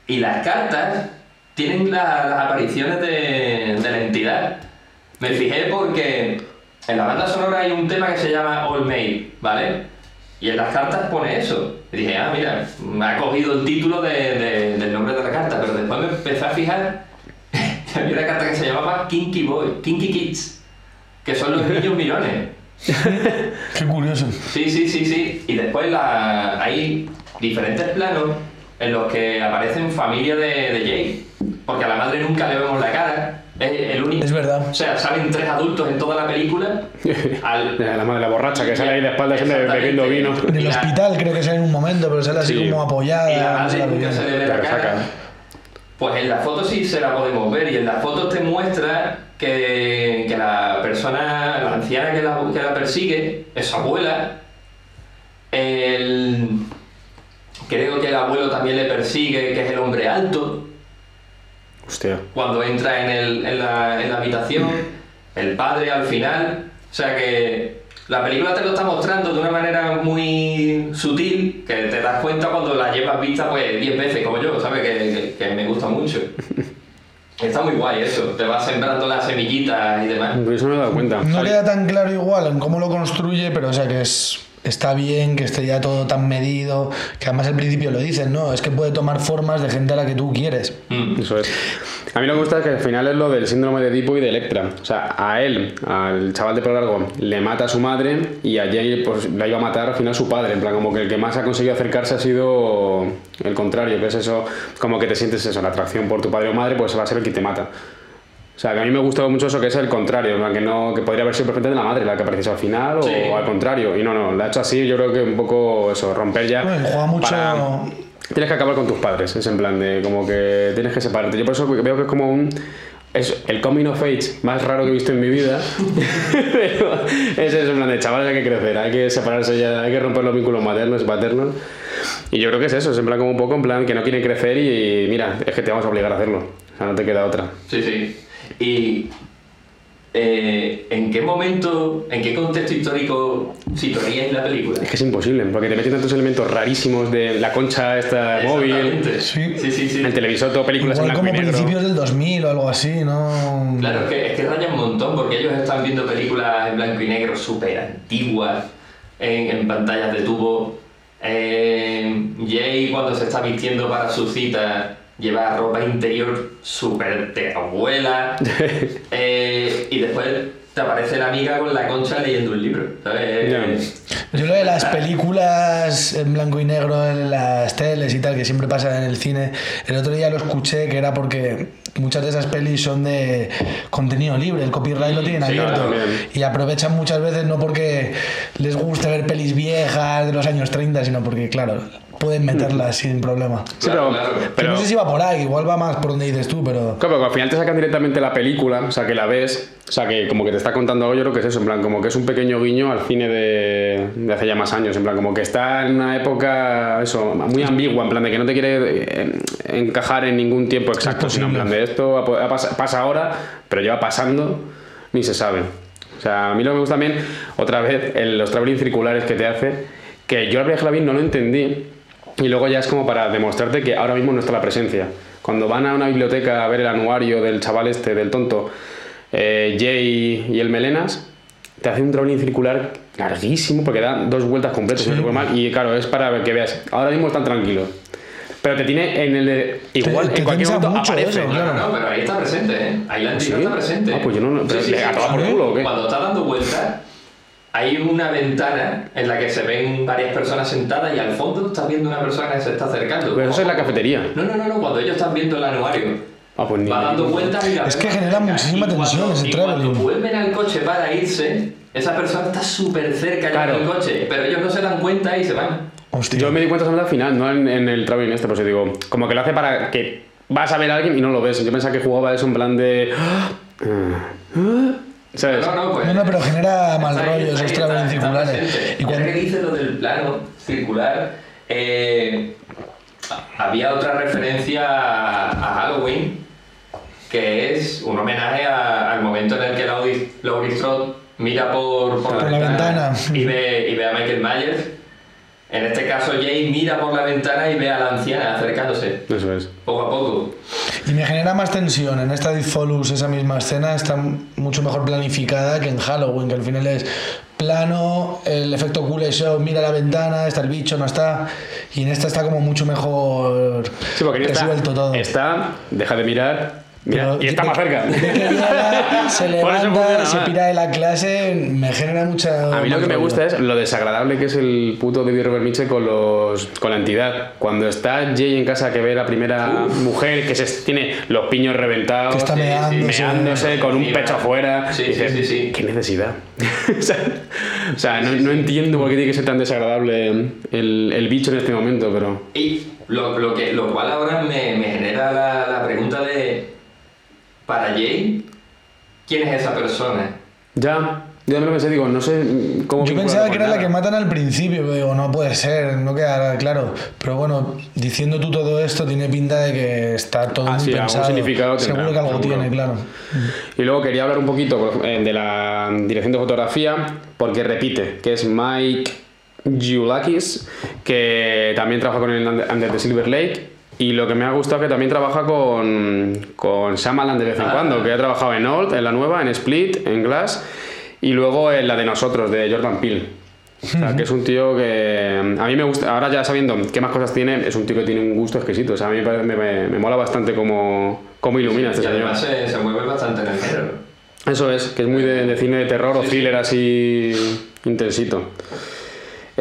y las cartas tienen la- las apariciones de, de la entidad. Me fijé porque en la banda sonora hay un tema que se llama All Made, ¿vale? Y en las cartas pone eso. Y dije, ah, mira, me ha cogido el título de- de- del nombre de la carta, pero después me empecé a fijar que había una carta que se llamaba Kinky Boy, Kinky Kids, que son los niños millones. Qué curioso. Sí, sí, sí, sí. Y después la... hay diferentes planos en los que aparecen familia de, de Jay. Porque a la madre nunca le vemos la cara. Es el único. Es verdad. O sea, salen tres adultos en toda la película. Al... La madre, la borracha que sale ahí de espaldas bebiendo vino. En el hospital creo que sale en un momento, pero sale así Sí. como apoyada. Y la se madre la ve nunca bien. se le ve Te la cara. resaca. Pues en la foto sí se la podemos ver y en la foto te muestra que, que la persona, la anciana que la, que la persigue es su abuela. El, creo que el abuelo también le persigue, que es el hombre alto, Hostia. cuando entra en, el- en la, en la habitación. El padre al final. O sea que la película te lo está mostrando de una manera muy sutil, que te das cuenta cuando la llevas vista pues 10 veces como yo, ¿sabes? Que, que- que me gusta mucho. Está muy guay eso, te vas sembrando las semillitas y demás. Eso no me he dado cuenta. No Sal- queda tan claro igual en cómo lo construye, pero o sea que es está bien, que esté ya todo tan medido, que además al principio lo dicen, ¿no? Es que puede tomar formas de gente a la que tú quieres. Mm. A mí lo que me gusta es que al final es lo del síndrome de Edipo y de Electra. O sea, a él, al chaval de pelo largo, le mata a su madre y a Jay pues, a matar al final su padre. En plan, como que el que más ha conseguido acercarse ha sido el contrario, que es eso, como que te sientes eso, la atracción por tu padre o madre, pues va a ser el que te mata. O sea, que a mí me gustó mucho eso que es el contrario, que, no, que podría haber sido perfectamente la madre la que apareciese al final o al contrario. Y no, no, la ha hecho así, yo creo que un poco eso, romper ya. Bueno, juega mucho- para- Tienes que acabar con tus padres, es en plan de como que tienes que separarte. Yo por eso veo que es como un. Es el coming of age más raro que he visto en mi vida. Pero es eso, en plan de chavales, hay que crecer, hay que separarse ya, hay que romper los vínculos maternos y paternos. Y yo creo que es eso, es en plan como un poco en plan que no quieren crecer y, mira, es que te vamos a obligar a hacerlo. O sea, no te queda otra. Sí, sí. Y eh, ¿en qué momento, en qué contexto histórico situaríais la película? Es que es imposible, porque te meten tantos elementos rarísimos de la concha esta móvil, Exactamente. Sí. sí, sí. sí. el televisor, todo películas Igual en como blanco y negro. principios del 2000 o algo así, ¿no? Claro, es que, es que raya un montón porque ellos están viendo películas en blanco y negro súper antiguas, en, en pantallas de tubo. Eh, Jay cuando se está vistiendo para su cita lleva ropa interior súper de abuela. Eh, y después te aparece la amiga con la concha leyendo un libro. ¿sabes? Yo lo de las películas en blanco y negro en las teles y tal, que siempre pasa en el cine, el otro día lo escuché que era porque muchas de esas pelis son de contenido libre, el copyright lo tienen Sí, claro, abierto y aprovechan muchas veces no porque les guste ver pelis viejas de los años 30, sino porque, claro, pueden meterlas sin problema. Sí, pero, claro. Pero- no sé si va por ahí, igual va más por donde dices tú, pero... Claro, pero al final te sacan directamente la película, o sea, que la ves, o sea, que como que te está contando algo, yo creo que es eso, en plan, como que es un pequeño guiño al cine de, de hace ya más años, en plan, como que está en una época, eso, muy ambigua, en plan, de que no te quiere eh, encajar en ningún tiempo exacto, sino en plan, de esto pasa ahora, pero lleva pasando, ni se sabe. O sea, a mí lo que me gusta también, otra vez, el- los traveling circulares que te hace, que yo al viaje la vi no lo entendí, y luego ya es como para demostrarte que ahora mismo no está la presencia. Cuando van a una biblioteca a ver el anuario del chaval este, del tonto, eh, Jay y el Melenas, te hace un traveling circular larguísimo porque da dos vueltas completas, recuerdo mal, y claro, es para que veas, ahora mismo están tranquilos. Pero te tiene en el... de- igual, te en cualquier momento mucho aparece. eso, No, no, no, pero ahí está presente, ¿eh? Ahí la entidad ¿Sí? está presente. Ah, pues yo no- no- pero ¿le acaba por culo o qué? Cuando está dando vueltas, hay una ventana en la que se ven varias personas sentadas y al fondo estás viendo una persona que se está acercando. Pero eso es la cafetería. No, no, no, no, cuando ellos están viendo el anuario. Ah, pues ni- Va dando vueltas y la Es que genera muchísima Y tensión cuando- ese y cuando vuelven al coche para irse, esa persona está súper cerca ya Claro. del coche, pero ellos no se dan cuenta y se van. Hostia. Yo me di cuenta solamente al final, no en, en el traveling este, pues digo, como que lo hace para que vas a ver a alguien y no lo ves. Yo pensaba que jugaba eso en plan de... ¿Sabes? No, no, pues. No, no, pero genera mal rollo esos está circulares. Y cuando- que dices lo del plano circular, eh, había otra referencia a, a Halloween que es un homenaje a- al momento en el que Laurie, Laurie Strode mira por, por, Por la ventana. y ve, y ve a Michael Myers En este caso, Jay mira por la ventana y ve a la anciana acercándose, Eso es. poco a poco. Y me genera más tensión. En esta Follows esa misma escena está mucho mejor planificada que en Halloween, que al final es plano, el efecto cool show, mira la ventana, está el bicho, no está. Y en esta está como mucho mejor Sí, porque resuelto todo. está, deja de mirar, mira, y está más cerca. se Por eso levanta, se pira de la clase, me genera mucha. A mí lo que me gusta es lo desagradable que es el puto David Robert Mitchell con los con la entidad. Cuando está Jay en casa que ve la primera mujer que se tiene los piños reventados, Que está sí, sí, meándose. meándose con un pecho afuera, Sí, y sí, sí, sí. ¿Qué necesidad? o sea, o sea, no, no entiendo por qué tiene que ser tan desagradable el, el bicho en este momento, pero Y lo, lo que, lo cual ahora me, me genera la, la pregunta de, para Jay, ¿quién es esa persona? ya, ya me lo pensé, digo, no sé cómo. Yo pensaba que era la que matan al principio, pero digo, no puede ser, no queda claro. Pero bueno, diciendo tú todo esto, tiene pinta de que está todo Ah, muy sí, pensado. significado tendrá, Seguro que algo seguro. tiene, claro. Y luego quería hablar un poquito eh, de la dirección de fotografía, porque repite, que es Mike Giulakis, que también trabaja con el Under Under the Silver Lake. Y lo que me ha gustado es que también trabaja con, con Shyamalan de vez en Ah. cuando, que ha trabajado en Old, en la nueva, en Split, en Glass, y luego en la de nosotros, de Jordan Peele. O sea, que es un tío que a mí me gusta, ahora ya sabiendo qué más cosas tiene, es un tío que tiene un gusto exquisito. O sea, a mí me, me, me- mola bastante cómo, cómo ilumina este señor. además se, se mueve bastante en el género. Eso es, que es muy de, de cine de terror o sí. thriller así intensito.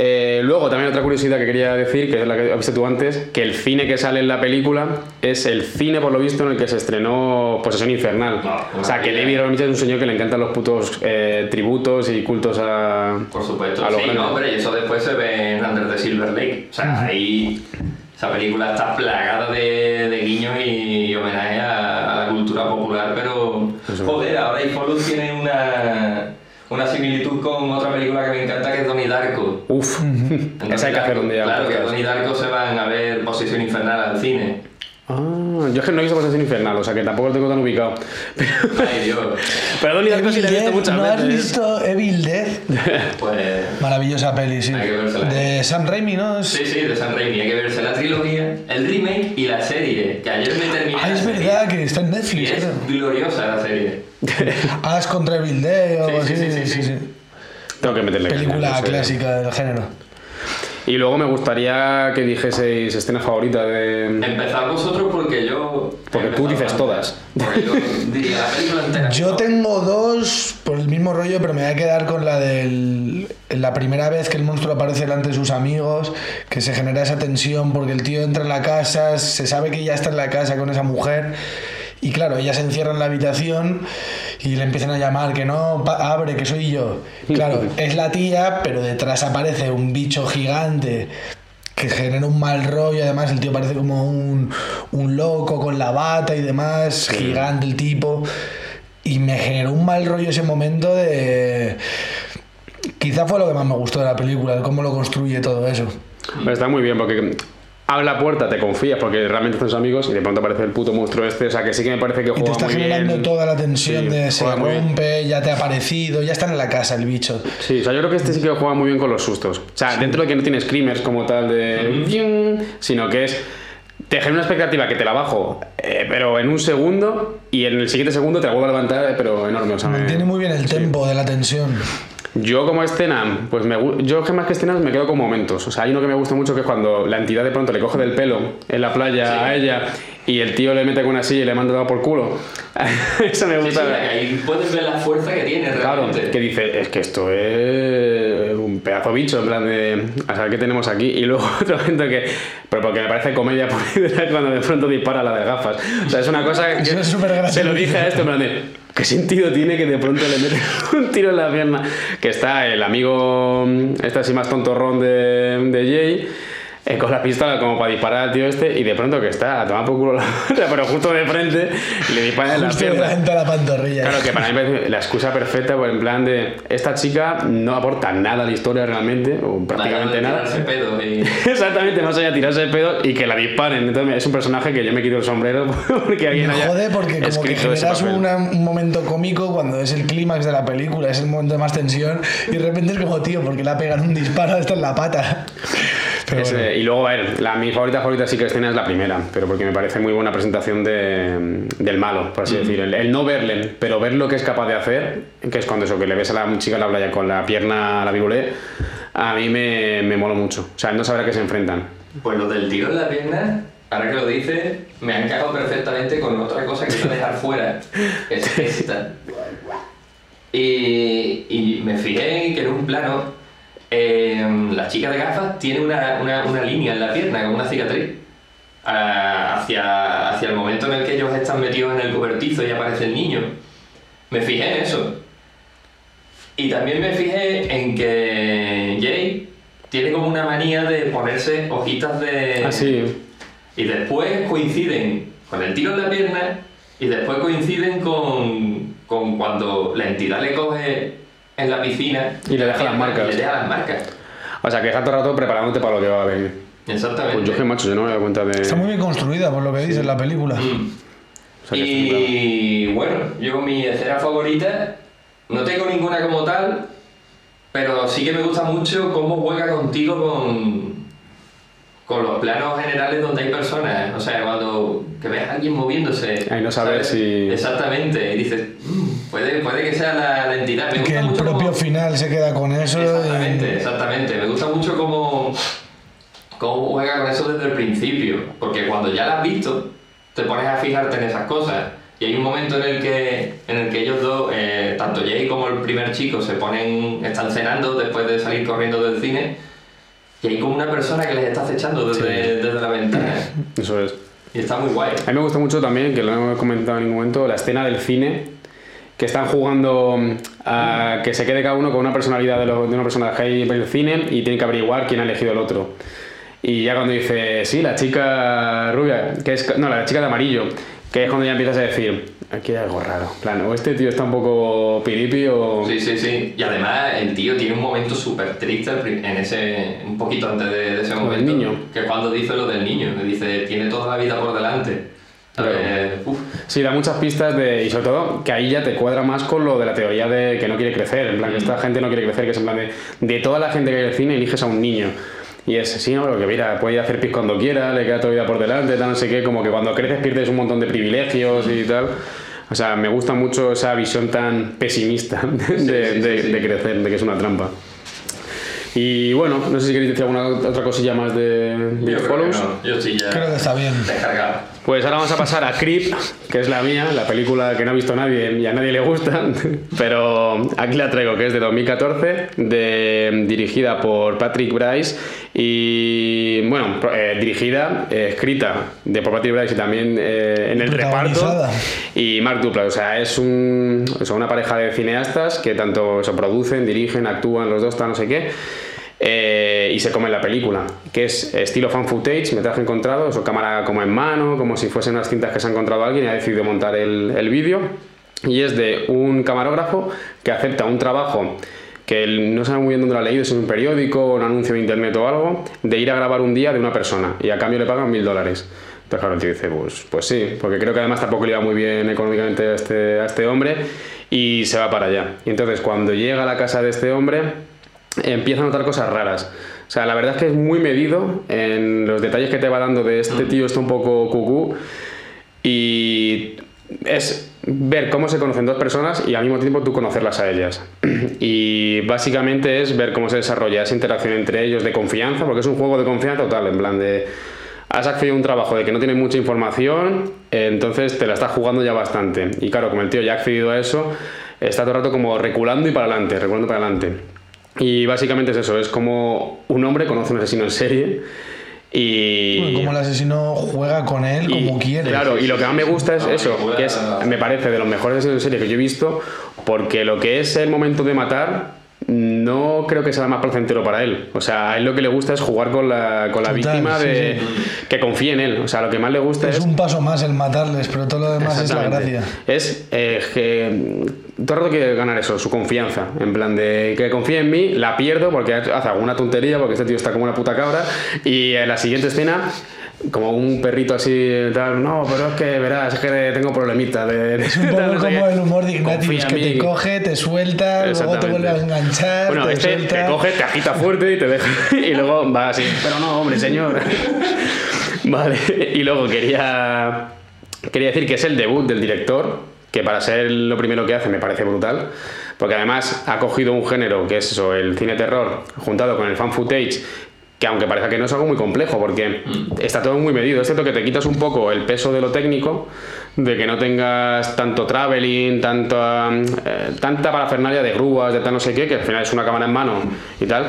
Eh, luego, también otra curiosidad que quería decir, que es la que has visto tú antes, que el cine que sale en la película es el cine, por lo visto, en el que se estrenó Posesión Infernal. Ah, o sea, que. David Mitchell es un señor que le encantan los putos eh, tributos y cultos a... Por supuesto, A sí, no, hombre, y eso después se ve en Under the Silver Lake. O sea, ahí esa película está plagada de, de guiños y, homenaje a, a la cultura popular, pero joder, ahora Follow tiene una, una similitud con otra película que me encanta que es Donnie Darko. Uf, esa hay que hacer un día. Claro, que. Donnie Darko se van a ver Posición Infernal al cine. Ah, yo es que no he visto Posesión Infernal, o sea que tampoco lo tengo tan ubicado. Ay, Dios. Pero Donnie Darko sí la he visto muchas ¿No has veces. visto Evil Death? Pues. Maravillosa peli, sí. Hay que vérsela. De Sam Raimi, ¿no? Sí, sí, de San Raimi. Hay que verse la trilogía, el remake y la serie. Que ayer me terminé. Ah, es serie. verdad que está en Y Netflix, es creo. gloriosa la serie. As contra Evil Dead o algo Sí, así. sí, sí, sí, sí. Tengo que meterle Película sé. clásica del género. Y luego me gustaría que dijeseis escena favorita de... Empezad vosotros porque yo. Porque tú dices todas. Porque yo diría la película entera. Yo tengo dos por el mismo rollo, pero me voy a quedar con la del. La primera vez que el monstruo aparece delante de sus amigos, que se genera esa tensión porque el tío entra en la casa, se sabe que ya está en la casa con esa mujer. Y claro, ella se encierra en la habitación y le empiezan a llamar, que no, abre, que soy yo. Claro, es la tía, pero detrás aparece un bicho gigante que genera un mal rollo. Además, el tío parece como un, un loco con la bata y demás, gigante el tipo. Y me generó un mal rollo ese momento de. Quizá fue lo que más me gustó de la película, el cómo lo construye todo eso. Está muy bien porque abre la puerta, te confías porque realmente son tus amigos y de pronto aparece el puto monstruo este. O sea que sí que me parece que Y te juega está muy generando bien. toda la tensión Sí, de se juega rompe, ya te ha aparecido, ya está en la casa el bicho. Sí, o sea, yo creo que este sí que juega muy bien con los sustos. O sea, dentro de que no tiene screamers como tal de... Sino que es... Te genera una expectativa que te la bajo, eh, pero en un segundo, y en el siguiente segundo te la vuelvo a levantar, eh, pero enorme. O sea, me- Mantiene muy bien el sí. tempo de la tensión. Yo como escena, pues me, yo que más que escenas me quedo con momentos. O sea, hay uno que me gusta mucho que es cuando la entidad de pronto le coge del pelo en la playa Sí. a ella y el tío le mete con una silla y le manda por culo. Eso me Sí, sí, gusta. que ahí puedes ver la fuerza que tiene Claro, realmente. que dice, es que esto es un pedazo bicho, en plan de, a saber qué tenemos aquí. Y luego otro momento que, pero porque me parece comedia cuando de pronto dispara la de gafas. O sea, es una cosa que es se lo dije a esto, de, ¿qué sentido tiene que de pronto le mete un tiro en la pierna? Que está el amigo, este así más tontorrón de, de Jay. Eh, con la pistola como para disparar al tío este y de pronto que está a tomar por culo la pero justo de frente y le dispara en la pierna. de la pantorrilla. Claro, que para mí me parece la excusa perfecta, pues en plan de esta chica no aporta nada a la historia realmente, o prácticamente nada. tirarse pedo y- Exactamente, más allá de tirarse el pedo y que la disparen. Entonces es un personaje que yo me quito el sombrero porque alguien Me haya jode porque como que generas una- un momento cómico cuando es el clímax de la película, es el momento de más tensión y de repente es como, tío, porque le ha pegado un disparo hasta en la pata. Pero Ese- bueno. Y luego, a ver, la, mi favorita favorita sí que escena es la primera, pero porque me parece muy buena presentación de, del malo, por así decir. El, el no verle, pero ver lo que es capaz de hacer, que es cuando eso, que le ves a la chica en la playa con la pierna a la virulé, a mí me, me mola mucho. O sea, no saber a qué se enfrentan. Pues lo del tiro en la pierna, ahora que lo dices, me ha encajado perfectamente con otra cosa que quiero dejar fuera, que es esta. Y, y me fijé que en un plano, eh, la chica de gafas tiene una, una, una línea en la pierna, como una cicatriz. ah, hacia, hacia el momento en el que ellos están metidos en el cobertizo y aparece el niño. Me fijé en eso. Y también me fijé en que Jay tiene como una manía de ponerse hojitas de... Así, Y después coinciden con el tiro en la pierna y después coinciden con, con cuando la entidad le coge en la piscina Y le deja las y marcas. le deja las marcas. o sea, que está todo el rato preparándote para lo que va a venir. Exactamente. Pues yo que macho, yo no me doy cuenta de... Está muy bien construida por lo que dice en la película. Mm. o sea, Y bueno, yo mi escena favorita, no tengo ninguna como tal, pero sí que me gusta mucho cómo juega contigo con, con los planos generales donde hay personas. O sea, cuando que ves a alguien moviéndose. Ahí no saber si- Exactamente, y dices, "Mm, puede, puede que sea la, la entidad. Me que gusta el mucho propio cómo- final se queda con eso. y- Exactamente, exactamente. Me gusta mucho cómo, cómo juega con eso desde el principio. Porque cuando ya la has visto, te pones a fijarte en esas cosas. Y hay un momento en el que, en el que ellos dos, eh, tanto Jay como el primer chico, se ponen, están cenando después de salir corriendo del cine. Y hay como una persona que les está acechando desde, desde la ventana. Eso es. Y está muy guay. A mí me gusta mucho también, que lo no he comentado en ningún momento, la escena del cine, que están jugando mm, a que se quede cada uno con una personalidad de, lo- de una persona que hay en el cine y tiene que averiguar quién ha elegido el otro. Y ya cuando dice, sí, la chica rubia, que es, no, la chica de amarillo, que es cuando ya empiezas a decir, aquí hay algo raro. Plan, o este tío está un poco piripi o... Sí, sí, sí. Y además el tío tiene un momento súper triste en ese, un poquito antes de, de ese momento. niño. Que cuando dice lo del niño, que dice, tiene toda la vida por delante. Claro. Eh, uf, Sí, da muchas pistas de, y sobre todo que ahí ya te cuadra más con lo de la teoría de que no quiere crecer, en plan que esta gente no quiere crecer, que es en plan de, de toda la gente que hay en el cine eliges a un niño. Y es, sí, no, pero que mira, puede ir a hacer pis cuando quiera, le queda toda vida por delante, tal, no sé qué, como que cuando creces pierdes un montón de privilegios y tal. O sea, me gusta mucho esa visión tan pesimista de, sí, de- sí. de crecer, de que es una trampa. Y bueno, no sé si queréis decir alguna otra cosilla más de yo creo que Follows. no. Yo sí ya Creo que está bien. descargado. Pues ahora vamos a pasar a Creep, que es la mía, la película que no ha visto nadie y a nadie le gusta, pero aquí la traigo, que es de 2014, de, dirigida por Patrick Bryce y, bueno, eh, dirigida, eh, escrita de por Patrick Bryce y también eh, en el reparto y Mark Duplass, o sea, es un, o sea, una pareja de cineastas que tanto se producen, dirigen, actúan los dos, tal, no sé qué, eh, y se come la película, que es estilo fan footage, metraje encontrado, o cámara como en mano, como si fuesen unas cintas que se ha encontrado alguien y ha decidido montar el, el vídeo. Y es de un camarógrafo que acepta un trabajo que no sabe muy bien dónde lo ha leído, si es un periódico, un anuncio de internet o algo, de ir a grabar un día de una persona y a cambio le pagan mil dólares. Entonces, claro, el tío dice, pues, pues sí, porque creo que además tampoco le iba muy bien económicamente a este, a este hombre y se va para allá. Y entonces, cuando llega a la casa de este hombre, empieza a notar cosas raras. O sea, la verdad es que es muy medido en los detalles que te va dando de este tío, está un poco cucú. Y es ver cómo se conocen dos personas y al mismo tiempo tú conocerlas a ellas. Y básicamente es ver cómo se desarrolla esa interacción entre ellos de confianza, porque es un juego de confianza total, en plan de... Has accedido a un trabajo de que no tiene mucha información, entonces te la estás jugando ya bastante. Y claro, como el tío ya ha accedido a eso, está todo el rato como reculando y para adelante, reculando para adelante. Y básicamente es eso, es como un hombre conoce a un asesino en serie y... Bueno, como el asesino juega con él Y, como quiere. Claro, y lo que más me gusta es No, eso, que es, me parece de los mejores asesinos en serie que yo he visto, porque lo que es el momento de matar, no creo que sea más placentero para él. O sea, a él lo que le gusta es jugar con la, con la Total, víctima sí, de que confíe en él. O sea, lo que más le gusta Es es. un paso más el matarles, pero todo lo demás es la gracia. Es eh, que todo el rato quiere ganar eso, su confianza. En plan de que confíe en mí, la pierdo porque hace alguna tontería, porque este tío está como una puta cabra. Y en la siguiente escena como un perrito así, tal, no, pero es que verás, es que tengo problemitas. De, Es un poco como el humor de Ignatius, que te coge, te suelta, luego te vuelve a enganchar, Bueno, te este suelta. te coge, te agita fuerte y te deja. Y luego va así. Pero no, hombre, señor. Vale. Y luego quería. Quería decir que es el debut del director, que para ser lo primero que hace me parece brutal. Porque además ha cogido un género que es eso, el cine terror, juntado con el fan footage. Que aunque parezca que no es algo muy complejo, porque está todo muy medido. Es cierto que te quitas un poco el peso de lo técnico, de que no tengas tanto traveling, tanta, eh, tanta parafernalia de grúas, de tal no sé qué, que al final es una cámara en mano y tal.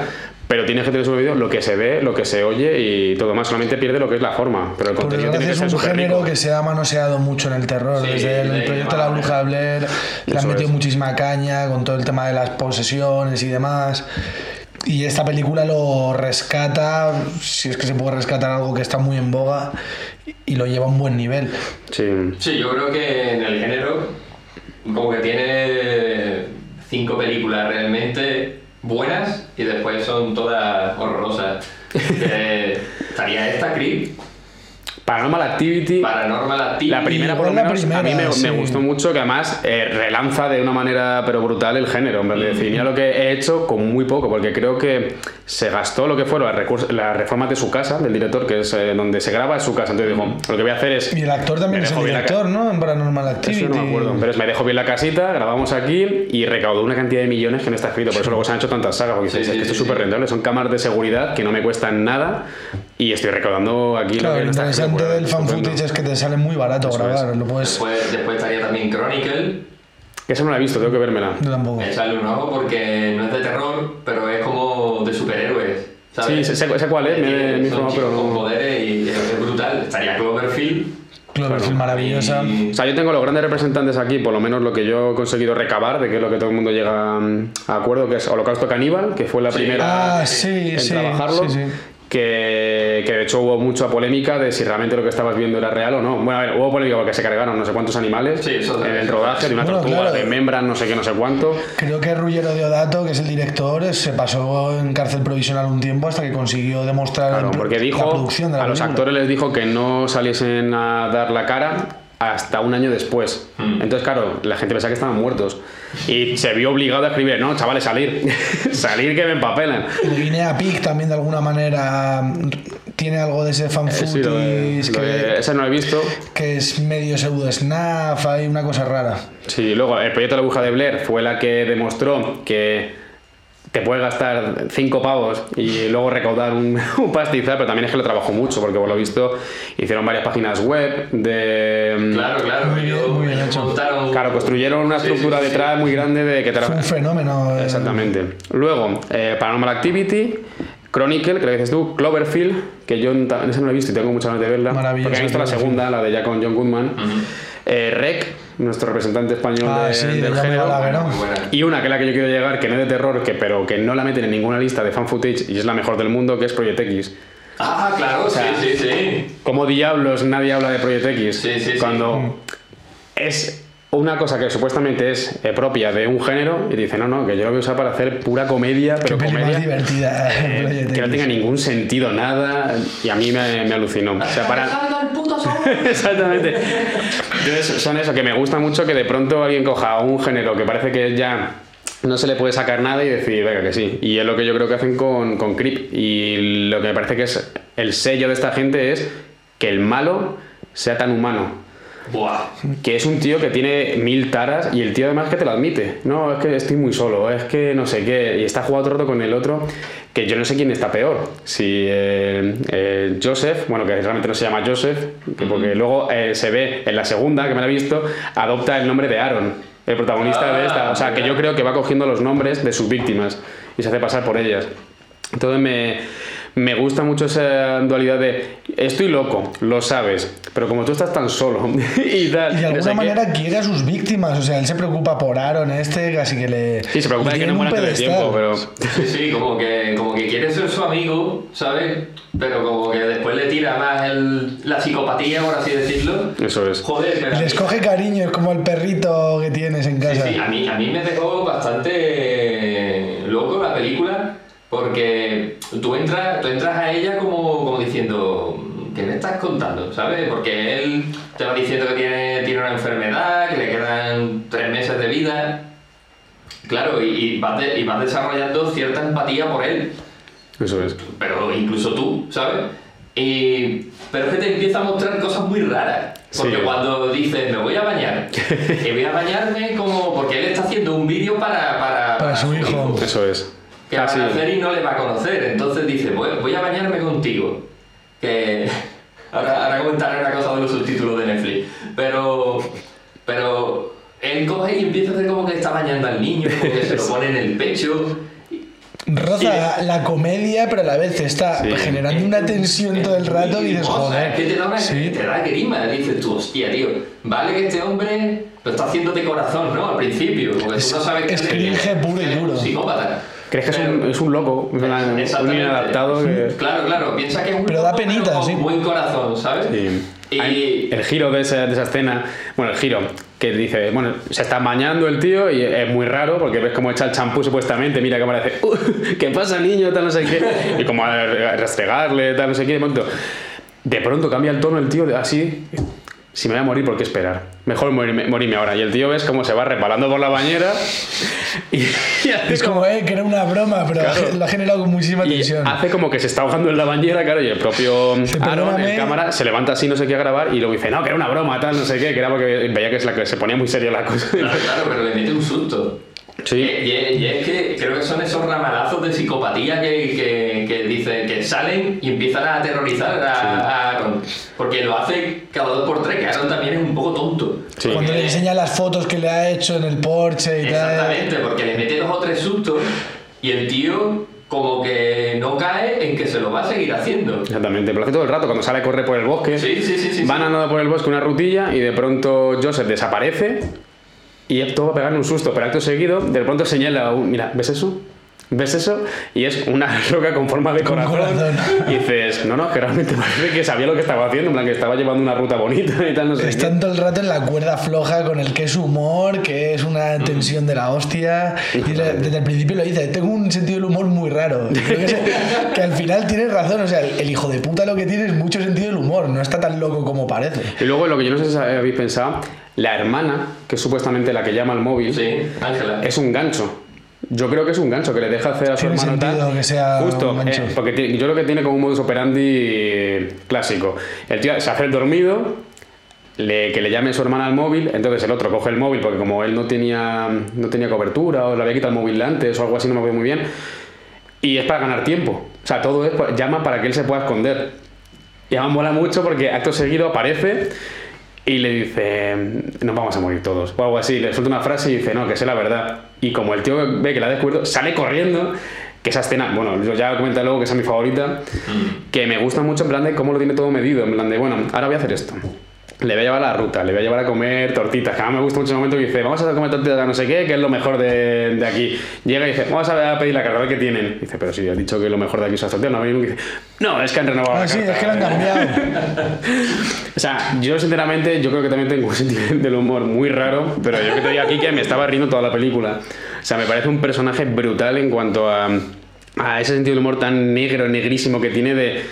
Pero tienes que tener sobre vídeo lo que se ve, lo que se oye y todo más. Solamente pierde lo que es la forma. Pero el Por contenido tiene desgracia que es ser un género rico. que se ha manoseado mucho en el terror. Sí, Desde el de- proyecto La Bruja de Blair le han metido es. muchísima caña con todo el tema de las posesiones y demás. Y esta película lo rescata, si es que se puede rescatar algo que está muy en boga, y lo lleva a un buen nivel. Sí. Sí, yo creo que en el género, como que tiene cinco películas realmente buenas y después son todas horrorosas. Eh, estaría esta, Creep, Paranormal Activity. Paranormal Activity. La primera, por lo menos, a mí primera, me, sí. me gustó mucho, que además eh, relanza de una manera pero brutal el género. En decir, mira lo que he hecho con muy poco, porque creo que se gastó lo que fueron las, reformas de su casa, del director, que es eh, donde se graba, es su casa. Entonces dijo, lo que voy a hacer es. Y el actor también es el director, ¿no? En Paranormal Activity. Eso no me acuerdo. Pero es, me dejo bien la casita, grabamos aquí y recaudó una cantidad de millones que no está escrito. Por eso luego se han hecho tantas sagas, porque Sí, dices, es sí, que esto sí, es súper sí. rentable. Son cámaras de seguridad que no me cuestan nada y estoy recaudando aquí Claro, lo que no interesante del fan footage es que te sale muy barato Eso grabar. Lo puedes. Después, después estaría también Chronicle. Esa no la he visto, tengo que vérmela. Yo tampoco. Echarle un ojo porque no es de terror, pero es como de superhéroes. Sí, ¿sabes? sé, sé- sé cuál es, me, Tiene- me pero chicos con poderes y es brutal. Estaría Cloverfield. Cloverfield maravillosa. y- O sea, yo tengo los grandes representantes aquí, por lo menos lo que yo he conseguido recabar, de que es lo que todo el mundo llega a acuerdo, que es Holocausto Caníbal, que fue la Sí. primera Ah, sí, en sí. trabajarlo. Que, que de hecho hubo mucha polémica de si realmente lo que estabas viendo era real o no. Bueno, a ver, hubo polémica porque se cargaron no sé cuántos animales Sí, eso en el rodaje de una Bueno, tortuga, claro. de membran, no sé qué, no sé cuánto. Creo que Ruggero Deodato, que es el director, se pasó en cárcel provisional un tiempo hasta que consiguió demostrar Claro, porque la dijo producción de la a los película. actores les dijo que no saliesen a dar la cara hasta un año después. Mm. Entonces, claro, la gente pensaba que estaban muertos. Y se vio obligado a escribir, no, chavales, salir. salir que me empapelan. El Guinea Pig también de alguna manera tiene algo de ese fan Eh, sí, lo de- footage lo de- que, ese no lo he visto. que es medio pseudo snuff, hay una cosa rara. Sí, luego el proyecto de la aguja de Blair fue la que demostró que te puedes gastar cinco pavos y luego recaudar un, un pastizal, pero también es que lo trabajó mucho, porque por lo visto hicieron varias páginas web de... Claro, claro. Muy bien, muy hecho. montaron- Claro, construyeron una Sí, estructura sí, sí. detrás muy grande de que te Fue un fenómeno. eh, Exactamente. Luego, eh, Paranormal Activity, Chronicle, que le dices tú, Cloverfield, que yo esa no la he visto y tengo muchas ganas de verla. Maravillosa Porque he visto la segunda, la de ya con John Goodman. Eh, Rec, nuestro representante español Ah, de- sí, de del género. Y una que es la que yo quiero llegar, que no es de terror, que, pero que no la meten en ninguna lista de fan footage y es la mejor del mundo, que es Project X. Ah, claro, sea, sí, sí, sí. Como diablos nadie habla de Project X? Sí, sí, sí. Cuando es una cosa que supuestamente es eh, propia de un género y dice, no, no, que yo lo voy a usar para hacer pura comedia, Qué pero más comedia divertida. eh, que no tenga ningún sentido, nada, y a mí me, me alucinó. O sea, para... Exactamente. Son eso, que me gusta mucho que de pronto alguien coja un género que parece que ya no se le puede sacar nada y decir, venga, que sí. Y es lo que yo creo que hacen con Creep. Y lo que me parece que es el sello de esta gente es que el malo sea tan humano. Buah. Que es un tío que tiene mil taras y el tío además que te lo admite. No, es que estoy muy solo, es que no sé qué. Y está jugando el rato con el otro, que yo no sé quién está peor. Si eh, eh, Joseph, bueno, que realmente no se llama Joseph, que porque luego eh, se ve en la segunda, que me la he visto, adopta el nombre de Aaron, el protagonista de esta. O sea, que yo creo que va cogiendo los nombres de sus víctimas y se hace pasar por ellas. Entonces me, me gusta mucho esa dualidad de estoy loco, lo sabes, pero como tú estás tan solo y tal. Y de alguna manera quiere a sus víctimas, o sea, él se preocupa por Aaron este, casi que le... Sí, se preocupa de que no un muera antes de pedestal. tiempo, pero. Sí, sí, como que, como que quiere ser su amigo, ¿sabes? Pero como que después le tira más el, la psicopatía, por así decirlo. Eso es. Joder, pero Les coge cariño, es como el perrito que tienes en Sí, casa. sí, a mí, a mí me dejó bastante loco la película porque tú entras, tú entras a ella como, como diciendo, ¿qué me, estás contando? ¿Sabes? Porque él te va diciendo que tiene, tiene una enfermedad, que le quedan tres meses de vida. Claro, y, y vas, de- y vas desarrollando cierta empatía por él. Eso es. Pero incluso tú, ¿sabes? Y, pero es que te empieza a mostrar cosas muy raras. Porque Sí. cuando dices, me voy a bañar, y voy a bañarme como. Porque él está haciendo un vídeo para, para, Para su hijo. Eso es. Que va Ah, a hacer y no le va a conocer. Entonces dice, voy, voy a bañarme contigo. Que ahora, ahora comentaré una cosa de los subtítulos de Netflix. Pero, pero él coge y empieza a hacer como que está bañando al niño, como que se lo pone en el pecho. Roza la comedia, pero a la vez está Sí. generando una tensión todo el rato y dices, joder. Es que te da, una, Sí. te da grima. Dices tú, hostia, tío. Vale que este hombre lo está haciendo de corazón, ¿no? Al principio. Porque Es- tú no sabes es que cringe puro y es un duro. psicópata. ¿Crees que es Pero- un, es un loco? Un, un inadaptado que... Claro, claro, piensa que es un Pero da penita, con sí. buen corazón, ¿sabes? Sí. Y El giro de esa, de esa escena, bueno, el giro, que dice, bueno, se está bañando el tío y es muy raro porque ves cómo echa el champú supuestamente, mira cámara y dice, "Uh, ¿qué pasa niño? Tal, no sé qué, y como a, restregarle, tal, no sé qué, de pronto, de pronto cambia el tono el tío así, si me voy a morir, ¿por qué esperar? Mejor morirme, morirme ahora. Y el tío ves cómo se va resbalando por la bañera y, y hace Es como, eh, que era una broma, pero Claro. lo ha generado con muchísima y tensión. hace como que se está ahogando en la bañera, claro, y el propio Aaron, en cámara, se levanta así, no sé qué, a grabar, y luego dice, no, que era una broma, tal, no sé qué, que era porque veía que, es la que se ponía muy seria la cosa. Claro, claro, pero le mete un susto. Sí. Y, y- y es que creo que son esos ramalazos de psicopatía que, que, que dice que salen y empiezan a aterrorizar a, a Aaron. Porque lo hace cada dos por tres, que Aaron también es un poco tonto. Sí. Cuando le enseña las fotos que le ha hecho en el Porsche y tal. Exactamente, porque le mete dos o tres sustos y el tío como que no cae en que se lo va a seguir haciendo. Exactamente, pero lo hace todo el rato, cuando sale a correr por el bosque, Sí, sí, sí, sí, van sí. andando por el bosque una rutilla y de pronto Joseph desaparece y todo va a pegarle un susto, pero acto seguido, de pronto señala, un, mira, ¿ves eso? ¿Ves eso? Y es una roca con forma de corazón. corazón. Y dices, no, no, que realmente parece que sabía lo que estaba haciendo, en plan que estaba llevando una ruta bonita y tal, no sé qué. Están todo el rato en la cuerda floja con el que es humor, que es una Mm. tensión de la hostia. Y desde el principio lo dice, tengo un sentido del humor muy raro. Creo que, al final tienes razón, o sea, el, el hijo de puta lo que tiene es mucho sentido del humor, no está tan loco como parece. Y luego lo que yo no sé si habéis pensado, la hermana, que es supuestamente la que llama al móvil, Sí, Ángela. es un gancho. Yo creo que es un gancho que le deja hacer a su hermano tal. que sea Justo, eh, porque yo creo que tiene como un modus operandi clásico. El tío se hace el dormido, le- que le llame su hermana al móvil, entonces el otro coge el móvil porque como él no tenía, no tenía cobertura o le había quitado el móvil antes o algo así, no me acuerdo muy bien. Y es para ganar tiempo. O sea, todo es, llama para que él se pueda esconder. Y además mola mucho porque acto seguido aparece y le dice, nos vamos a morir todos. O algo así. Le suelta una frase y dice, no, que sé la verdad. Y como el tío ve que la ha descubierto, sale corriendo. Que esa escena, bueno, yo ya comenté luego que esa es mi favorita. Que me gusta mucho en plan de cómo lo tiene todo medido. En plan de, bueno, ahora voy a hacer esto. Le voy a llevar a la ruta, le voy a llevar a comer tortitas. Que además me gusta mucho el momento que dice, vamos a comer tortitas de no sé qué, que es lo mejor de, de aquí. Llega y dice, vamos a pedir la carta, a ver qué tienen. Dice, pero si has dicho que lo mejor de aquí son las tortillas, no ha venido dice, no, es que han renovado Ah, la sí, carta". es que lo han cambiado. O sea, yo sinceramente, yo creo que también tengo un sentido del humor muy raro, pero yo que te digo aquí que me estaba riendo toda la película. O sea, me parece un personaje brutal en cuanto a, a ese sentido del humor tan negro, negrísimo que tiene de...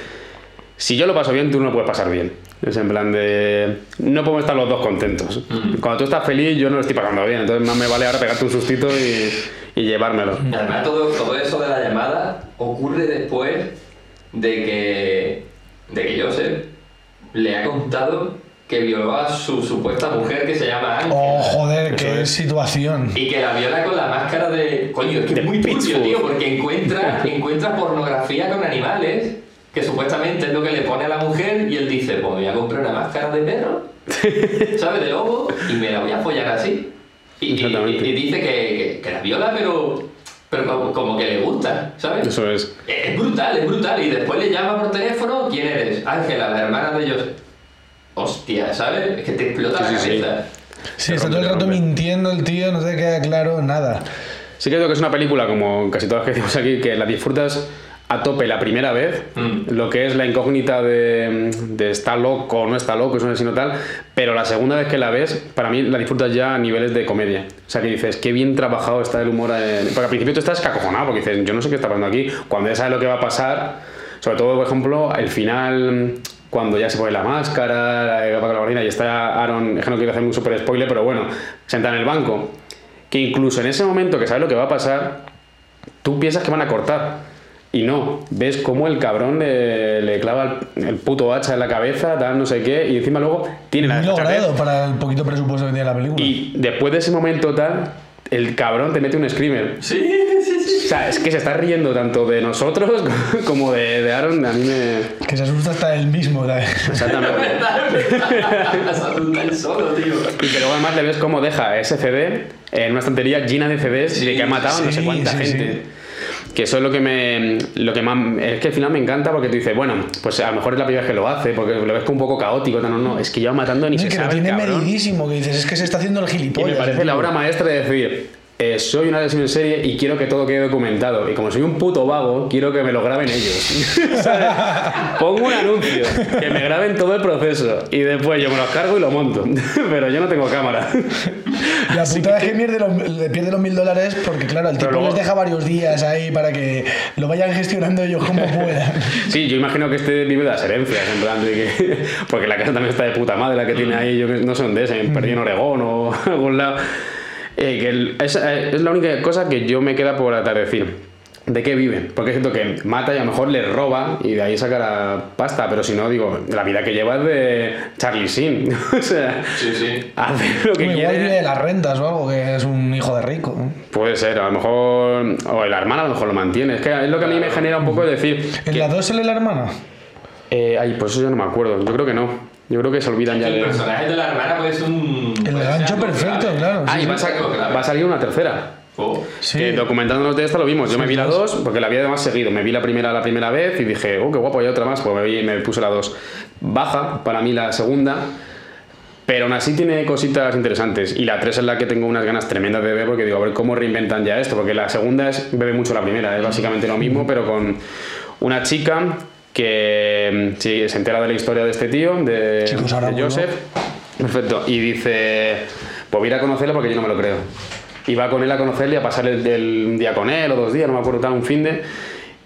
Si yo lo paso bien, tú no lo puedes pasar bien. Es en plan de... No podemos estar los dos contentos. Cuando tú estás feliz, yo no lo estoy pasando bien. Entonces más me vale ahora pegarte un sustito y, y llevármelo. Además todo, todo eso de la llamada ocurre después de que, de que Joseph le ha contado que violó a su supuesta mujer que se llama Ángela. Oh, joder, qué es. situación. Y que la viola con la máscara de. Coño, es que De es muy turbio, tío, porque encuentra, encuentra pornografía con animales, que supuestamente es lo que le pone a la mujer, y él dice: Pues me voy a comprar una máscara de perro, ¿sabes? De lobo, y me la voy a follar así. Y, y- y dice que, que- que la viola, pero, pero como, como que le gusta, ¿sabes? Eso es. Es brutal, es brutal. Y después le llama por teléfono: ¿Quién eres? Ángela, la hermana de ellos. Hostia, ¿sabes? Es que te explota Sí, la sí, sí. cabeza. Sí, Te está todo el rato mintiendo el tío, no te queda claro nada. Sí que creo que es una película, como casi todas las que decimos aquí, que la disfrutas a tope la primera vez, Mm. lo que es la incógnita de, de está loco o no está loco, eso no es sino tal, pero la segunda vez que la ves, para mí la disfrutas ya a niveles de comedia. O sea, que dices, qué bien trabajado está el humor. en- Porque al principio tú estás cacojonado, porque dices, yo no sé qué está pasando aquí. Cuando ya sabes lo que va a pasar, sobre todo, por ejemplo, el final, cuando ya se pone la máscara, la capa con la y está Aaron, es que no quiero hacer un super spoiler, pero bueno, senta en el banco, que incluso en ese momento que sabes lo que va a pasar, tú piensas que van a cortar. Y no, ves cómo el cabrón le, le clava el, el puto hacha en la cabeza, tal, no sé qué, y encima luego tiene la logrado para el poquito presupuesto que tiene la película. Y después de ese momento tal, el cabrón te mete un screamer. Sí, sí, sí. O sea, es que se está riendo tanto de nosotros como de, de Aaron. A mí me. Que se asusta hasta él mismo. ¿sabes? Exactamente. Se asusta solo, tío. Y que luego además le ves cómo deja ese CD en una estantería llena de CDs de que ha matado no sé sí, cuánta sí, gente. Que eso es lo que me. Lo que más. Es que al final me encanta porque tú dices, bueno, pues a lo mejor es la primera vez que lo hace, porque lo ves como un poco caótico. No, no. Es que lleva matando ni No, se y que lo sabe. el tiene medidísimo, que dices, es que se está haciendo el Y gilipollas. me parece la obra maestra de decir, eh, soy una asesino en serie y quiero que todo quede documentado. Y como soy un puto vago, quiero que me lo graben ellos. ¿Sabes? Pongo un anuncio, que me graben todo el proceso y después yo me los cargo y lo monto. Pero yo no tengo cámara. La putada es que pierde los, le pierde los mil dólares porque, claro, el tipo luego- les deja varios días ahí para que lo vayan gestionando ellos como puedan. Sí, yo imagino que este vive de las herencias, en plan de que... Porque la casa también está de puta madre, la que tiene ahí, yo que no sé dónde es, en perdí en Oregón o algún lado. Eh, que el- es, eh, es la única cosa que yo me queda por atardecir. ¿De qué viven? Porque siento que mata y a lo mejor le roba y de ahí sacará pasta, pero si no, digo, la vida que lleva es de Charlie Sheen. o sea, Sí, sí. hace lo que Igual vive de quiere. las rentas o algo, que es un hijo de rico. Puede ser, a lo mejor. O la hermana a lo mejor lo mantiene. Es que es lo que a mí me genera un poco de decir. ¿En que- la 2 sale la hermana? Eh, ay, pues eso yo no me acuerdo. Yo creo que no. Yo creo que se olvidan ya El de. personaje de la hermana puede ser un. El gancho perfecto, claro. Ah, y sí, va a, sí. sa- algo clave. va a salir una tercera. Oh. Sí. Que documentándonos de esta lo vimos. Yo me vi la 2 porque la había además seguido. Me vi la primera la primera vez y dije, oh, qué guapo, hay otra más. Pues me, vi, me puse la 2. Baja para mí la segunda. Pero aún así tiene cositas interesantes. Y la 3 es la que tengo unas ganas tremendas de ver porque digo, a ver cómo reinventan ya esto. Porque la segunda es, bebe mucho la primera. Es básicamente lo mismo, pero con una chica que mm, sí, se entera de la historia de este tío, de, Chicos, ahora de. Joseph. Perfecto. Y dice, pues voy a ir a conocerle porque yo no me lo creo. Y va con él a conocerle y a pasar el, el- un día con él o dos días, no me acuerdo tal, un fin de.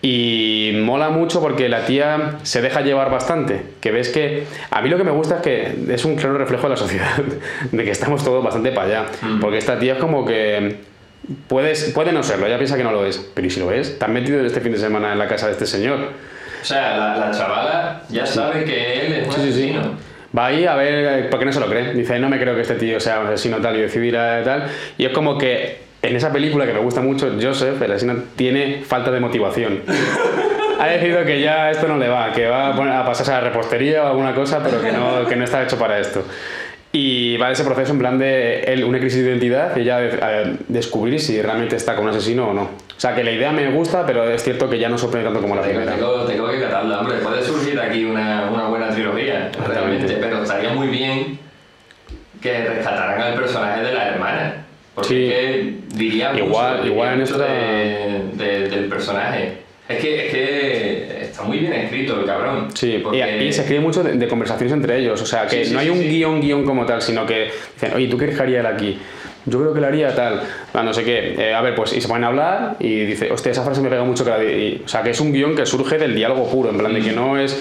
Y mola mucho porque la tía se deja llevar bastante. Que ves que. A mí lo que me gusta es que es un claro reflejo de la sociedad. De que estamos todos bastante para allá. Porque esta tía es como que. Puedes, puede no serlo, ella piensa que no lo es. Pero ¿y si lo es? ¿Te has metido este fin de semana en la casa de este señor? O sea, la, la chavala ya sabe que él es un asesino. Va ahí a ver por qué no se lo cree. Dice, no me creo que este tío sea un asesino tal y decidirá tal. Y es como que en esa película que me gusta mucho, Joseph, el asesino, tiene falta de motivación. ha decidido que ya esto no le va, que va a pasarse a la repostería o alguna cosa, pero que no, que no está hecho para esto. Y va ese proceso en plan de él, una crisis de identidad y ya de- descubrir si realmente está con un asesino o no. O sea, que la idea me gusta, pero es cierto que ya no sorprende tanto como la Tengo, primera. tengo, tengo que catarla, hombre. Puede surgir aquí una, una buena trilogía, realmente, pero estaría muy bien que rescataran al personaje de la hermana. Porque Sí. es que diría mucho, Igual- diría igual en mucho esta- de- de- del personaje. Es que, es que está muy bien escrito el cabrón. Sí, porque- y, y se escribe mucho de, de conversaciones entre ellos, o sea, que Sí, sí, no hay sí, un guion guion como tal, sino que dicen, oye, ¿tú qué haría aquí? Yo creo que lo haría tal, ah, no sé qué, Eh, a ver, pues, y se ponen a hablar y dice, hostia, esa frase me pega mucho que la di-". y- O sea, que es un guion que surge del diálogo puro, en plan de que no es,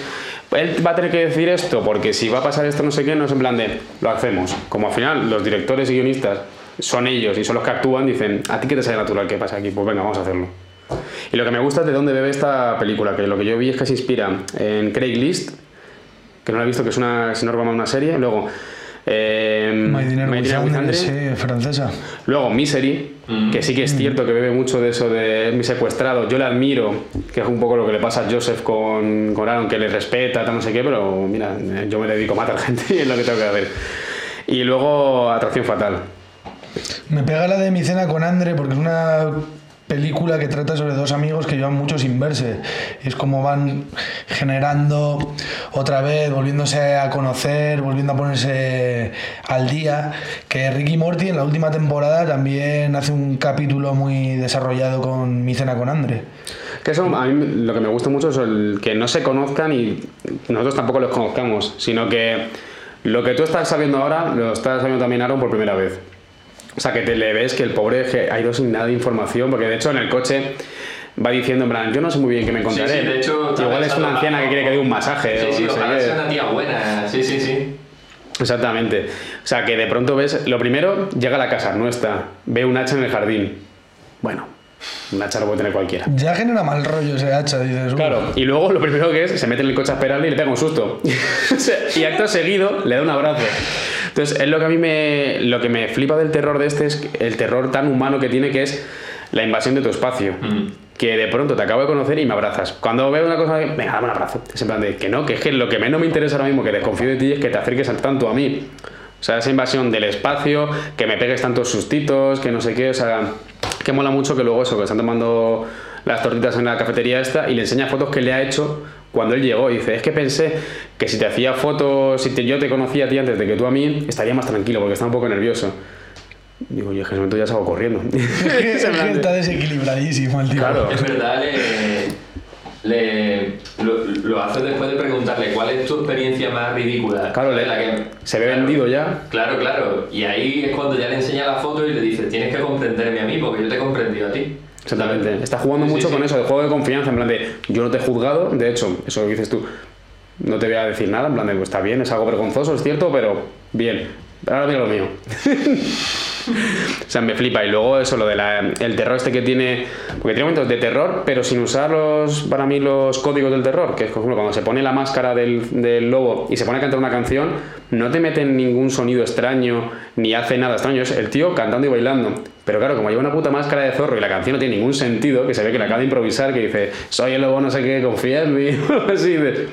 él va a tener que decir esto, porque si va a pasar esto no sé qué, no es en plan de, lo hacemos. Como al final los directores y guionistas son ellos y son los que actúan, dicen, a ti que te sale natural que pasa aquí, pues venga, vamos a hacerlo. Y lo que me gusta es de dónde bebe esta película, que lo que yo vi es que se inspira en Craigslist, que no la he visto, que es una, si no recuerdo una serie. Luego, eh, My Dinner My with Dinner with Andre, Andre. sí, francesa. Luego Misery, que sí que es cierto que bebe mucho de eso de mi secuestrado. Yo le admiro, que es un poco lo que le pasa a Joseph con, con Aaron, que le respeta, tal, no sé qué, pero mira, yo me dedico a matar gente y es lo que tengo que hacer. Y luego Atracción Fatal. Me pega la de mi cena con Andre porque es una película que trata sobre dos amigos que llevan mucho sin verse. Y es como van generando otra vez, volviéndose a conocer, volviendo a ponerse al día. Que Ricky Morty en la última temporada también hace un capítulo muy desarrollado con mi cena con Andre. Que eso a mí lo que me gusta mucho es el que no se conozcan y nosotros tampoco los conozcamos, sino que lo que tú estás sabiendo ahora lo estás sabiendo también Aaron por primera vez. O sea, que te le ves que el pobre que ha ido sin nada de información, porque de hecho en el coche va diciendo, en plan, yo no sé muy bien qué me encontraré. Sí, sí, de hecho, Igual es una anciana que quiere que dé un masaje. Sí, o sí, no ojalá sea una tía buena. Sí, sí, sí. Exactamente. O sea, que de pronto ves, lo primero, llega a la casa, no está, ve un hacha en el jardín. Bueno, un hacha lo puede tener cualquiera. Ya genera mal rollo ese hacha, dices. Claro, y luego lo primero que es, se mete en el coche a esperarle y le pega un susto. Y acto seguido le da un abrazo. Entonces, es lo que a mí me, lo que me flipa del terror de este es el terror tan humano que tiene que es la invasión de tu espacio. Mm. Que de pronto te acabo de conocer y me abrazas. Cuando veo una cosa, venga, dame un abrazo. Es en plan de que no, que es que lo que menos me interesa ahora mismo, que desconfío de ti, es que te acerques tanto a mí. O sea, esa invasión del espacio, que me pegues tantos sustitos, que no sé qué, o sea, que mola mucho que luego eso, que están tomando las tortitas en la cafetería esta y le enseña fotos que le ha hecho cuando él llegó y dice, es que pensé que si te hacía fotos, si te- yo te conocía a ti antes de que tú a mí, estaría más tranquilo porque estaba un poco nervioso. Digo, yo es que en ese momento ya salgo corriendo. Es que está desequilibradísimo el tío. Claro. En verdad, le, le- lo, lo haces después de preguntarle cuál es tu experiencia más ridícula. Claro, le- La que- se ve claro. vendido ya. Claro, claro. Y ahí es cuando ya le enseña la foto y le dice, tienes que comprenderme a mí porque yo te he comprendido a ti. Exactamente. Está jugando Sí, mucho sí. con eso, de juego de confianza, en plan de yo no te he juzgado, de hecho, eso que dices tú, no te voy a decir nada, en plan de pues está bien, es algo vergonzoso, es cierto, pero bien. Ahora mira lo mío. o sea, me flipa. Y luego eso, lo del el terror este que tiene. Porque tiene momentos de terror, pero sin usar los, para mí los códigos del terror. Que es, por ejemplo, cuando se pone la máscara del, del lobo y se pone a cantar una canción, no te meten ningún sonido extraño, ni hace nada extraño. Es el tío cantando y bailando. Pero claro, como lleva una puta máscara de zorro y la canción no tiene ningún sentido, que se ve que la acaba de improvisar, que dice, soy el lobo, no sé qué, confía en mí, así. De,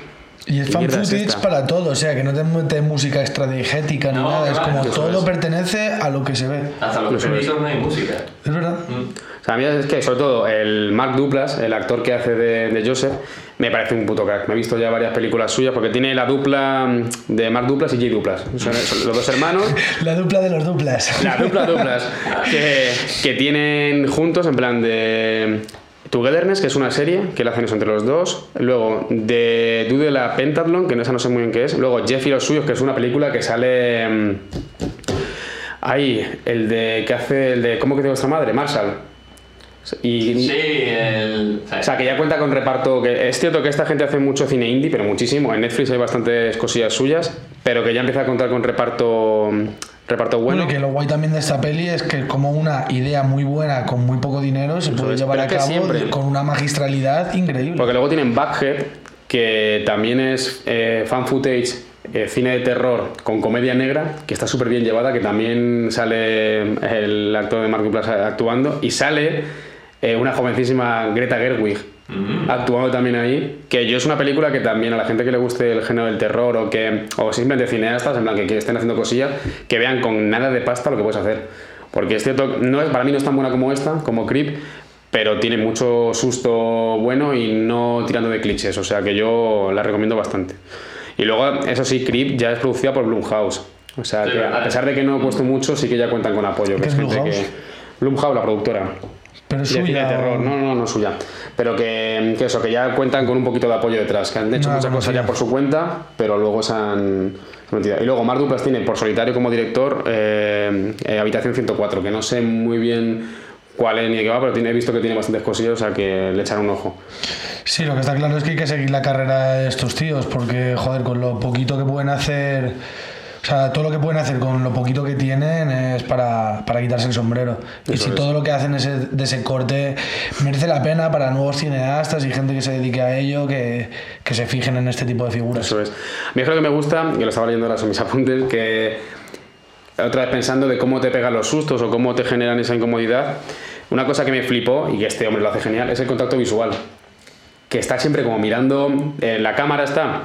Y es ¿Qué fan es footage esta? para todo, o sea, que no te mete música extradigética ni No, nada, es como todo es. pertenece a lo que se ve. Hasta los es. créditos no hay música. Es verdad. Mm. O sea, a mí es que, sobre todo, el Mark Duplas, el actor que hace de, de Joseph, me parece un puto crack. Me he visto ya varias películas suyas porque tiene la dupla mm, de Mark Duplas y Jay Duplas. Son, son los dos hermanos. La dupla de los duplas. La dupla Duplas que, que tienen juntos en plan de Togetherness, que es una serie que la hacen eso entre los dos. Luego de Dude la Pentathlon, que no, esa no sé muy bien qué es. Luego Jeff y los suyos, que es una película que sale... mm, Ahí, el de que hace el de ¿Cómo que tengo vuestra madre? Marshall. Y, Sí, el... o sea, que ya cuenta con reparto. Que es cierto que esta gente hace mucho cine indie, pero muchísimo. En Netflix hay bastantes cosillas suyas, pero que ya empieza a contar con reparto reparto bueno. Bueno, y que lo guay también de esta peli es que como una idea muy buena con muy poco dinero se puede llevar a cabo siempre- con una magistralidad increíble. Porque luego tienen Buckhead, que también es eh, fan footage, eh, cine de terror con comedia negra, que está súper bien llevada, que también sale el actor de Mark Duplass actuando, y sale eh, una jovencísima Greta Gerwig. Mm. Actuando también ahí, que yo es una película que también a la gente que le guste el género del terror o que o simplemente cineastas, en plan que, que estén haciendo cosillas, que vean con nada de pasta lo que puedes hacer. Porque es cierto, no es, para mí no es tan buena como esta, como Creep, pero tiene mucho susto bueno y no tirando de clichés, o sea que yo la recomiendo bastante. Y luego, eso sí, Creep ya es producida por Blumhouse. O sea Sí, que a pesar de que no cuesta mucho, sí que ya cuentan con apoyo. ¿Qué Que es es gente Blumhouse? que. Blumhouse, la productora. Pero es De cine de suya. terror, no, no, no es suya. Pero que, que eso, que ya cuentan con un poquito de apoyo detrás, que han hecho No muchas cosas ya por su cuenta, pero luego se han metido. Y luego Mark Duplass tiene por solitario como director eh, eh, Habitación 104, que no sé muy bien cuál es ni de qué va, pero tiene, he visto que tiene bastantes cosillas, o sea que le echarán un ojo. Sí, lo que está claro es que hay que seguir la carrera de estos tíos, porque, joder, con lo poquito que pueden hacer, o sea, todo lo que pueden hacer con lo poquito que tienen es para, para quitarse el sombrero. y si es. todo lo que hacen ese, de ese corte merece la pena para nuevos cineastas y gente que se dedique a ello, que, que se fijen en este tipo de figuras. Eso es. A mí es lo que me gusta, y lo estaba leyendo ahora en mis apuntes, que otra vez pensando de cómo te pegan los sustos o cómo te generan esa incomodidad, una cosa que me flipó, y que este hombre lo hace genial, es el contacto visual. Que está siempre como mirando, eh, la cámara está,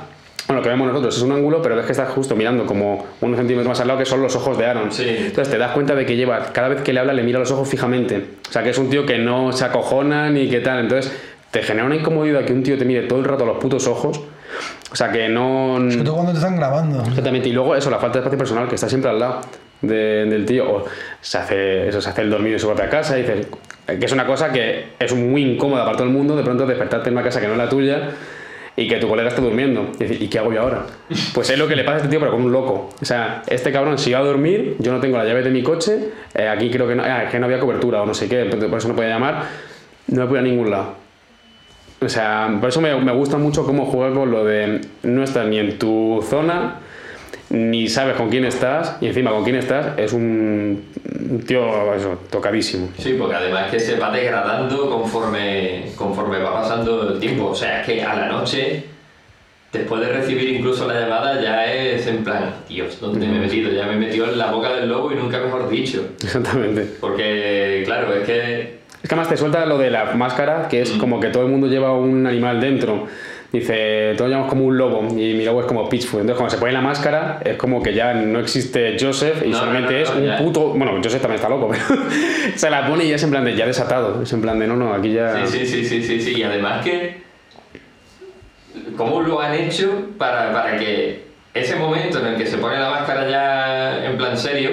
bueno, lo que vemos nosotros es un ángulo, pero ves que está justo mirando como unos centímetros más al lado, que son los ojos de Aaron. Sí. Entonces te das cuenta de que lleva, cada vez que le habla, le mira los ojos fijamente. O sea, que es un tío que no se acojona ni qué tal. Entonces te genera una incomodidad que un tío te mire todo el rato a los putos ojos. O sea, que no. Sobre todo cuando te están grabando. Exactamente, y luego eso, la falta de espacio personal, que está siempre al lado de- del tío, o se hace, eso, se hace el dormido en su propia casa, y dices, que es una cosa que es muy incómoda para todo el mundo, de pronto despertarte en una casa que no es la tuya y que tu colega esté durmiendo. Y decir, ¿y qué hago yo ahora? Pues es lo que le pasa a este tío, pero con un loco. O sea, este cabrón si va a dormir, yo no tengo la llave de mi coche, eh, aquí creo que no, ah, que no había cobertura o no sé qué, por eso no podía llamar, no me pude a ningún lado. O sea, por eso me, me gusta mucho cómo juega con lo de no estás ni en tu zona, ni sabes con quién estás, y encima con quién estás es un, tío eso, tocadísimo. Sí, porque además que se va degradando conforme, conforme va pasando el tiempo. O sea, es que a la noche, después de recibir incluso la llamada, ya es en plan, Dios, ¿dónde me he metido? Ya me he metido en la boca del lobo y nunca mejor dicho. Exactamente. Porque, claro, es que Es que además te suelta lo de la máscara, que es como que todo el mundo lleva un animal dentro. Dice, todos llamamos como un lobo y mi lobo es como Pitchfoot. Entonces, cuando se pone la máscara, es como que ya no existe Joseph y No, solamente no, no, es un ya. puto. Bueno, Joseph también está loco, pero se la pone y ya es en plan de ya desatado. Es en plan de no, no, aquí ya. Sí, sí, sí, sí, sí, sí. Y además que. ¿Cómo lo han hecho para, para que ese momento en el que se pone la máscara ya en plan serio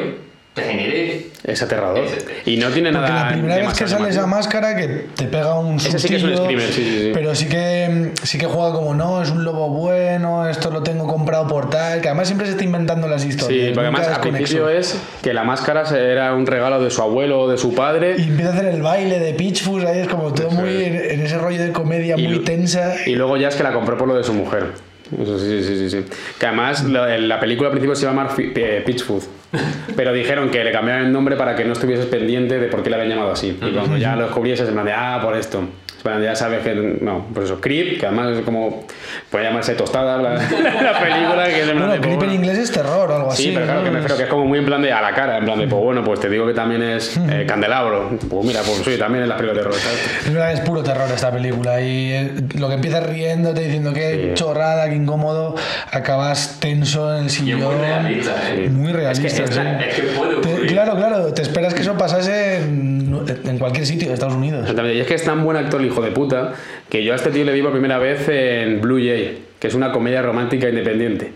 te genere. Es aterrador. Y no tiene Porque nada. la primera vez que sale esa máscara que te pega un Ese sí que es un screamer, sí, sí, sí. Pero sí que, sí que juega como, no, es un lobo bueno, esto lo tengo comprado por tal, que además siempre se está inventando las historias. Sí, porque además es al principio es que la máscara era un regalo de su abuelo o de su padre. Y empieza a hacer el baile de Pitchfoot, ahí es como todo muy en, en ese rollo de comedia Y muy tensa. Y luego ya es que la compró por lo de su mujer. Eso sí, sí, sí, sí. Que además la, la película al principio se llama eh, Pitchfoot. Pero dijeron que le cambiaron el nombre para que no estuvieses pendiente de por qué le habían llamado así. Y cuando ya lo descubrieses, en plan de, ah, por esto. En plan, Ya sabes que, no, por eso, Creep, que además es como, puede llamarse tostada la, la película, que es en Bueno, de, Creep pues, en inglés es terror o algo así. Sí, pero claro, ¿no? que me refiero que es como muy en plan de a la cara, en plan de, pues bueno, pues te digo que también es eh, candelabro. Pues mira, pues sí, también es la película de terror. ¿sabes? Es verdad que es puro terror esta película y eh, lo que empiezas riéndote diciendo que Sí. chorrada, que incómodo, acabas tenso en el Y sillón. muy realista, ¿eh? Muy realista, Es que sí. Es que puede Te- ocurrir. claro, claro, te esperas que eso pasase en, en cualquier sitio de Estados Unidos. Exactamente. Y es que es tan buen actor hijo de puta que yo a este tío le vi por primera vez en Blue Jay, que es una comedia romántica independiente.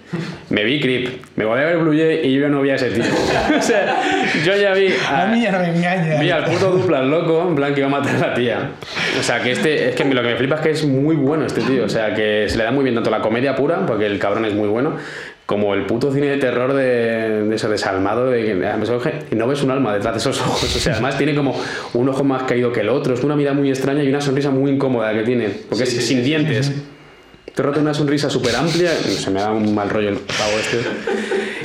Me vi Creep, me voy a ver Blue Jay y yo ya no vi a ese tío. o sea, yo ya vi A mí ya no me engaña. Vi al puto Duplas loco, en plan que iba a matar a la tía. O sea, que este, es que lo que me flipa es que es muy bueno este tío. O sea, que se le da muy bien tanto la comedia pura, porque el cabrón es muy bueno, como el puto cine de terror de, de ese desalmado, de que no ves un alma detrás de esos ojos. O sea, además tiene como un ojo más caído que el otro. Es una mirada muy extraña y una sonrisa muy incómoda que tiene, porque Sí, es sí, sin sí, dientes. Te rota una sonrisa súper amplia. Se me da un mal rollo el pavo este.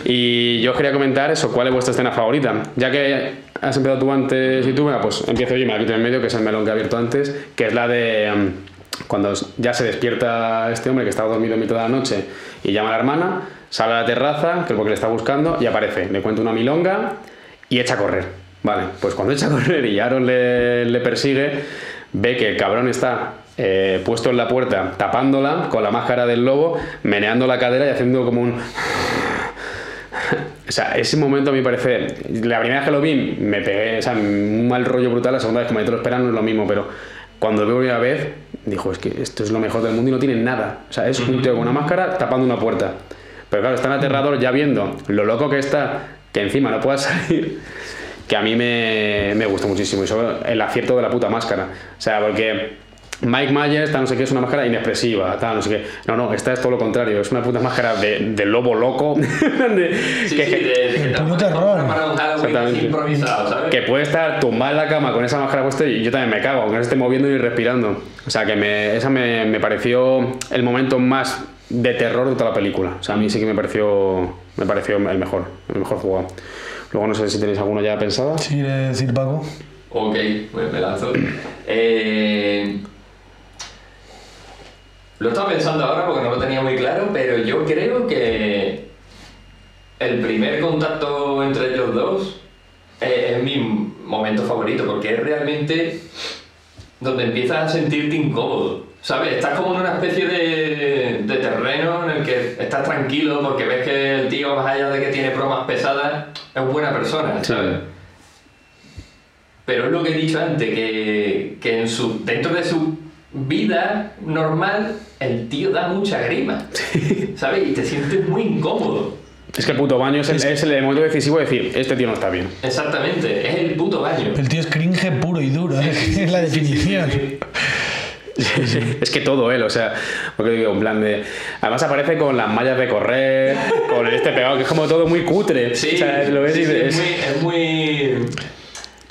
Y yo os quería comentar eso, ¿cuál es vuestra escena favorita? Ya que has empezado tú antes y tú, venga, pues empiezo yo y me la quito en medio, que es el melón que he abierto antes, que es la de mm, cuando ya se despierta este hombre que estaba dormido en mitad de la noche y llama a la hermana, sale a la terraza, que es porque le está buscando, y aparece, le cuenta una milonga y echa a correr. Vale, pues cuando echa a correr y Aaron le, le persigue, ve que el cabrón está eh, puesto en la puerta, tapándola con la máscara del lobo, meneando la cadera y haciendo como un... O sea, ese momento a mí me parece. La primera vez que lo vi, me pegué, o sea, un mal rollo brutal. La segunda vez que me lo esperan no es lo mismo, pero cuando lo veo una vez, dijo, es que esto es lo mejor del mundo y no tiene nada. O sea, es un tío con una máscara tapando una puerta. Pero claro, es tan aterrador ya viendo lo loco que está, que encima no pueda salir, que a mí me, me gusta muchísimo. Y sobre el acierto de la puta máscara. O sea, porque. Mike Myers, tal, no sé qué, es una máscara inexpresiva, tal, no sé qué. No, no, esta es todo lo contrario, es una puta máscara de, de lobo loco. de- Sí, que- sí, de, de que terror. improvisado, ¿sabes? que puede estar tumbada en la cama con esa máscara puesta y yo también me cago, aunque no se esté moviendo ni respirando. O sea, que me, esa me, me pareció el momento más de terror de toda la película. O sea, a mí sí que me pareció, me pareció el mejor, el mejor jugado. Luego no sé si tenéis alguno ya pensado. Sí, decir Paco. Ok, pues me lanzo. Eh, lo estaba pensando ahora porque no lo tenía muy claro, pero yo creo que el primer contacto entre ellos dos eh, es mi momento favorito porque es realmente donde empiezas a sentirte incómodo. ¿Sabes? Estás como en una especie de, de terreno en el que estás tranquilo porque ves que el tío, más allá de que tiene bromas pesadas, es buena persona, ¿sabes? Pero es lo que he dicho antes, que, que en su, dentro de su vida normal, el tío da mucha grima, ¿sabes? Y te sientes muy incómodo. Es que el puto baño es el, es el momento decisivo de decir, este tío no está bien. Exactamente, es el puto baño. El tío es cringe puro y duro, ¿eh? es la definición. Es que todo él, o sea, porque digo, en plan de. Además aparece con las mallas de correr, con este pegado, que es como todo muy cutre. Sí, o sea, lo ves sí, y sí, es- es, muy, es muy.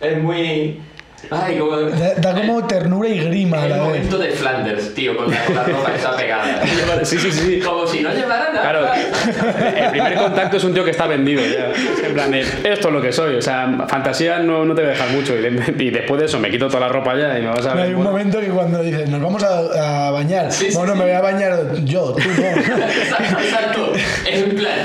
Es muy. Ay, como. Da, da como ternura y grima a El la vez. momento de Flanders, tío, con la, con la ropa esa pegada. Sí, sí, sí. Como si no llevara nada. Claro, el primer contacto es un tío que está vendido ya. En plan esto es lo que soy. O sea, fantasía no, no te va a dejar mucho. Y, de- y después de eso me quito toda la ropa ya y me vas a Hay ver. un momento que cuando dices, nos vamos a, a bañar. Sí, sí, bueno, sí. me voy a bañar yo, tú no. Exacto, exacto. Es en plan,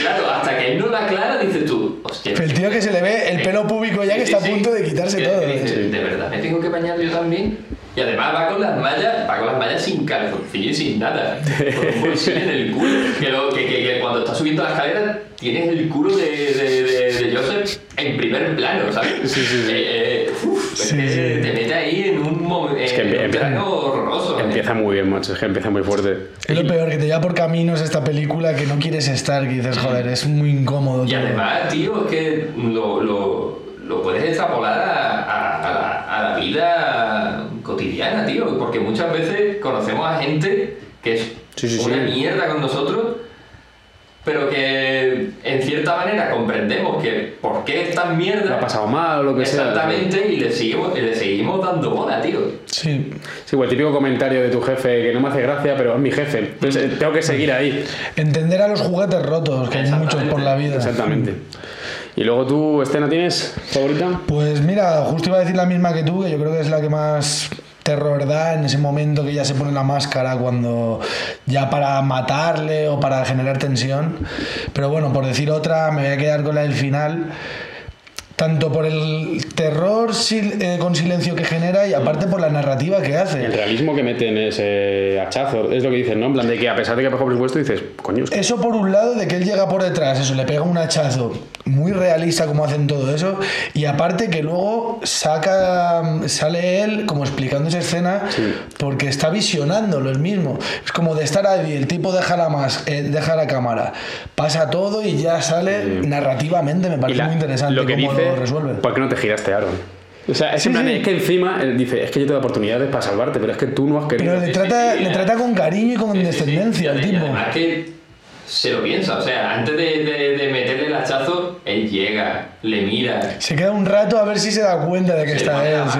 claro, hasta que no la aclara, dices tú, hostia. El tío que se le ve el pelo púbico ya que Sí, está a punto de quitarse todo. ¿eh? ¿De verdad me tengo que bañar yo también? Y además va con las mallas, va con las mallas sin calzoncillo y sin nada. Con un bolsillo en el culo. Que, lo- que, que- que cuando estás subiendo la escalera tienes el culo de, de, de, de Joseph en primer plano, ¿sabes? Sí, sí, sí. Eh, eh, uf, Sí, que sí. te mete ahí en un, mo- Es que en un empie- plano horroroso. ¿eh? Empieza muy bien, macho. Es que empieza muy fuerte. Es lo peor, que te lleva por caminos esta película que no quieres estar, que dices, joder, es muy incómodo. Y todo. además, tío, es que lo, lo, lo puedes extrapolar a, a- a la, a la vida cotidiana, tío. Porque muchas veces conocemos a gente que es Sí, sí, una sí. mierda con nosotros, pero que en cierta manera comprendemos que por qué es tan mierda. ha pasado mal o lo que sea. Exactamente, y le seguimos, y le seguimos dando bola, tío. Sí. Sí, o el típico comentario de tu jefe que no me hace gracia, pero es mi jefe. Entonces eh, tengo que seguir ahí. Entender a los juguetes rotos, que hay muchos por la vida. Exactamente. Y luego tú, escena tienes favorita? Pues mira, justo iba a decir la misma que tú, que yo creo que es la que más terror da en ese momento que ya se pone la máscara cuando ya para matarle o para generar tensión. Pero bueno, por decir otra, me voy a quedar con la del final. Tanto por el terror sil- eh, con silencio que genera y aparte por la narrativa que El hace. realismo que mete en ese hachazo, es lo que dicen, ¿no? En plan de que a pesar de que ha bajado presupuesto, dices, coño, es que Eso por un lado, de que él llega por detrás, eso, le pega un hachazo muy realista como hacen todo eso, y aparte que luego saca, sale él como explicando esa escena, porque está visionándolo él mismo. Es como de estar ahí, el tipo deja la, más, eh, deja la cámara, pasa todo y ya sale narrativamente, me parece la- muy interesante lo que dice, lo resuelve. ¿por qué no te giraste, Aaron? O sea, es, Sí, plan sí. es que encima él dice, es que yo te doy oportunidades para salvarte, pero es que tú no has querido. Pero le trata, le trata con cariño y con descendencia al tipo. además que se lo piensa, o sea, antes de, de- de meterle el hachazo, él llega, le mira, Se queda un rato a ver si se da cuenta de que se está él. sí,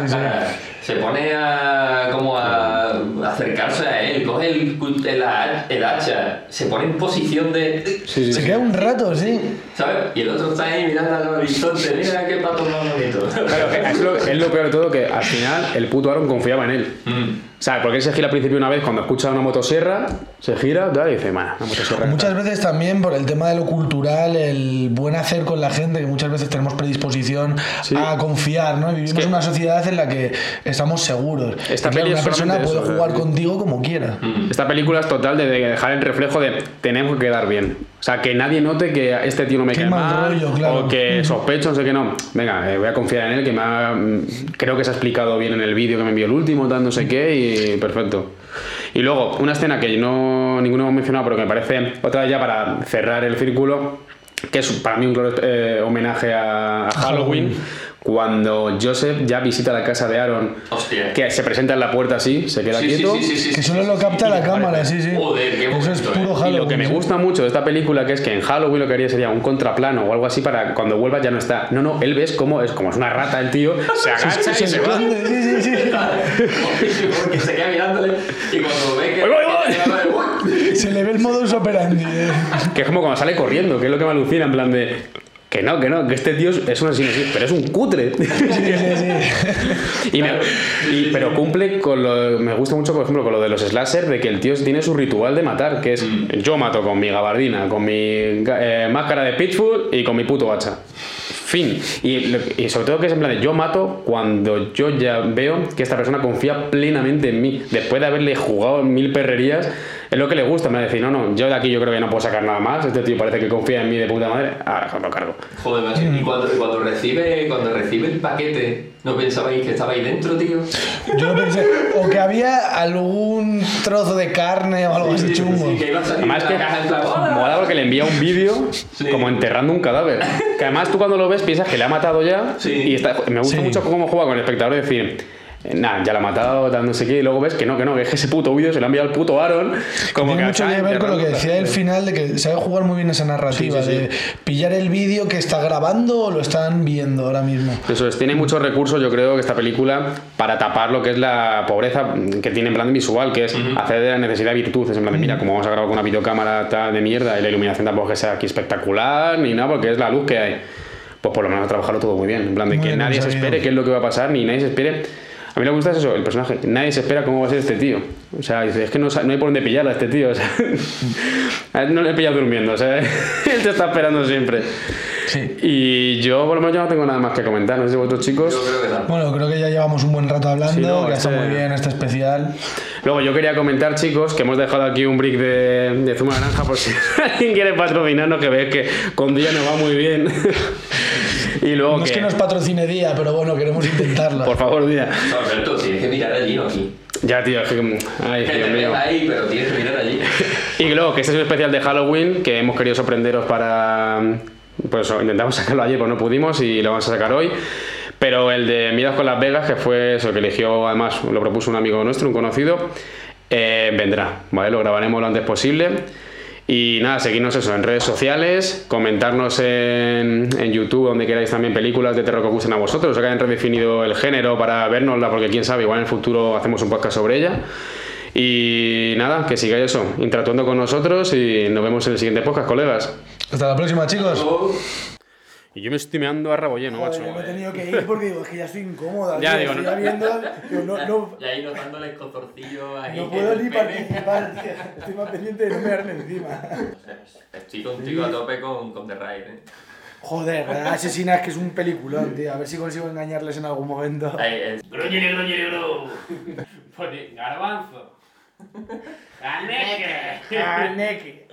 se pone a como a acercarse a él, coge el, el, el hacha, se pone en posición de... Sí, sí, Se sí. queda un rato, sí. ¿Sabes? Y el otro está ahí mirando al horizonte, mira qué pato más bonito. Claro, que es lo, es lo peor de todo que al final el puto Aaron confiaba en él. Mm. O sea, porque él se gira al principio una vez cuando escucha una motosierra, se gira tal, y dice, mana, una motosierra. Muchas veces también por el tema de lo cultural, el buen hacer con la gente, que muchas veces tenemos predisposición Sí. a confiar, ¿no? Vivimos que- en una sociedad en la que estamos seguros. Esta claro, una persona puede eso, jugar ¿verdad? contigo como quiera. Esta película es total de, de dejar el reflejo de tenemos que quedar bien. O sea, que nadie note que este tío no me Qué cae mal rollo, claro. o que sospecho, no sé qué no. Venga, eh, voy a confiar en él, que me ha, mm, creo que se ha explicado bien en el vídeo que me envió el último, tal, no sé qué, y perfecto. Y luego, una escena que no ninguno hemos mencionado, pero que me parece otra ya para cerrar el círculo, que es para mí un claro eh, homenaje a, a Halloween, cuando Joseph ya visita la casa de Aaron, Hostia. que se presenta en la puerta así, se queda Sí, quieto. sí, sí, sí, Que solo lo capta sí, la cámara, parece. sí, sí. Joder, qué Eso es puro eh. Y Halloween. lo que me gusta mucho de esta película que es que en Halloween lo que haría sería un contraplano o algo así para cuando vuelva ya no está. No, no, él ves cómo es como es una rata el tío, se agacha y se va. esconde, sí, sí, sí. Porque se queda mirándole y cuando ve que. ¡Voy, voy, voy! Se le ve el modus operandi. eh. Que es como cuando sale corriendo, que es lo que me alucina, en plan de que no, que no, que este tío es un asesino, sí, pero es un cutre. Sí, sí, sí. Y me- y- pero cumple con lo. Me gusta mucho, por ejemplo, con lo de los slasher, de que el tío tiene su ritual de matar, que es yo mato con mi gabardina, con mi eh, máscara de Pitbull y con mi puto hacha. Fin. Y, y sobre todo que es en plan de yo mato cuando yo ya veo que esta persona confía plenamente en mí. Después de haberle jugado mil perrerías, es lo que le gusta. Me va a decir, no, no, yo de aquí yo creo que no puedo sacar nada más. Este tío parece que confía en mí de puta madre. Ahora lo cargo. Joder, macho. Y cuando, cuando, recibe, cuando recibe el paquete, ¿no pensabais que estaba ahí dentro, tío? Yo lo pensé. O que había algún trozo de carne o algo así chungo. Sí, que iba a salir Además de que porque le envía un vídeo Sí. como enterrando un cadáver. Que además tú cuando lo ves piensas que le ha matado ya. Sí. Y está, me gusta Sí. mucho cómo juega con el espectador. Es decir, Nada, ya la ha matado, tal, no sé qué, y luego ves que no, que no, que es que ese puto vídeo se lo ha enviado al puto Aaron. Como Tiene que mucho que ver con lo que decía el final de que sabe jugar muy bien esa narrativa, Sí, sí, sí. de pillar el vídeo que está grabando o lo están viendo ahora mismo. Eso es, tiene muchos recursos, yo creo, que esta película para tapar lo que es la pobreza que tiene en plan visual, que es hacer de la necesidad virtudes. En plan de, mira, como vamos a grabar con una videocámara tal de mierda y la iluminación tampoco es que sea aquí espectacular ni nada, porque es la luz que hay. Pues por lo menos trabajarlo todo muy bien. En plan de Muy que nadie se espere qué es lo que va a pasar, ni nadie se espere. A mí lo que me gusta es eso, el personaje. Nadie se espera cómo va a ser este tío. O sea, es que no, no hay por dónde pillarlo a este tío. O sea, a él no le he pillado durmiendo. O sea, él te está esperando siempre. Sí. Y yo, por lo menos, yo no tengo nada más que comentar. No sé si vosotros chicos. Creo que. Bueno, creo que ya llevamos un buen rato hablando, Sí, no, que está este- muy bien este especial. Luego yo quería comentar, chicos, que hemos dejado aquí un brick de, de zumo de naranja por si alguien quiere patrocinarnos, que veis que con día nos va muy bien. Y luego No es que, nos patrocine Día, pero bueno, queremos intentarlo. por favor, día. No, Alberto, tienes que mirar allí, no aquí. Ya, tío, es que... Ay, Que Dios mío. ahí, pero tienes que mirar allí. Y luego que este es un especial de Halloween que hemos querido sorprenderos para. Pues eso, intentamos sacarlo ayer, pero no pudimos y lo vamos a sacar hoy. Pero el de Miedos con Las Vegas, que fue eso que eligió, además lo propuso un amigo nuestro, un conocido, eh, vendrá, ¿vale? Lo grabaremos lo antes posible. Y nada, seguirnos eso en redes sociales, comentarnos en, en YouTube, donde queráis también películas de terror que os gusten a vosotros, o que hayan redefinido el género para vernosla, porque quién sabe, igual en el futuro hacemos un podcast sobre ella. Y nada, que sigáis eso, interactuando con nosotros y nos vemos en el siguiente podcast, colegas. Hasta la próxima, chicos. Y yo me estoy meando a rabo lleno, macho. he tenido que ir porque digo, es que ya estoy incómoda. Ya, tío, digo, estoy no- viendo, digo, no, no, Y ahí notándole el cotorcillo ahí. no puedo ni participar, tío. Estoy más pendiente de no mearme encima. Estoy contigo a tope con, con The Ride, eh. Joder, la asesina es que es un peliculón, tío. A ver si consigo engañarles en algún momento. Ahí, es- Gruñere, gruñere, gru. Pone garbanzo. Caneque. Caneque.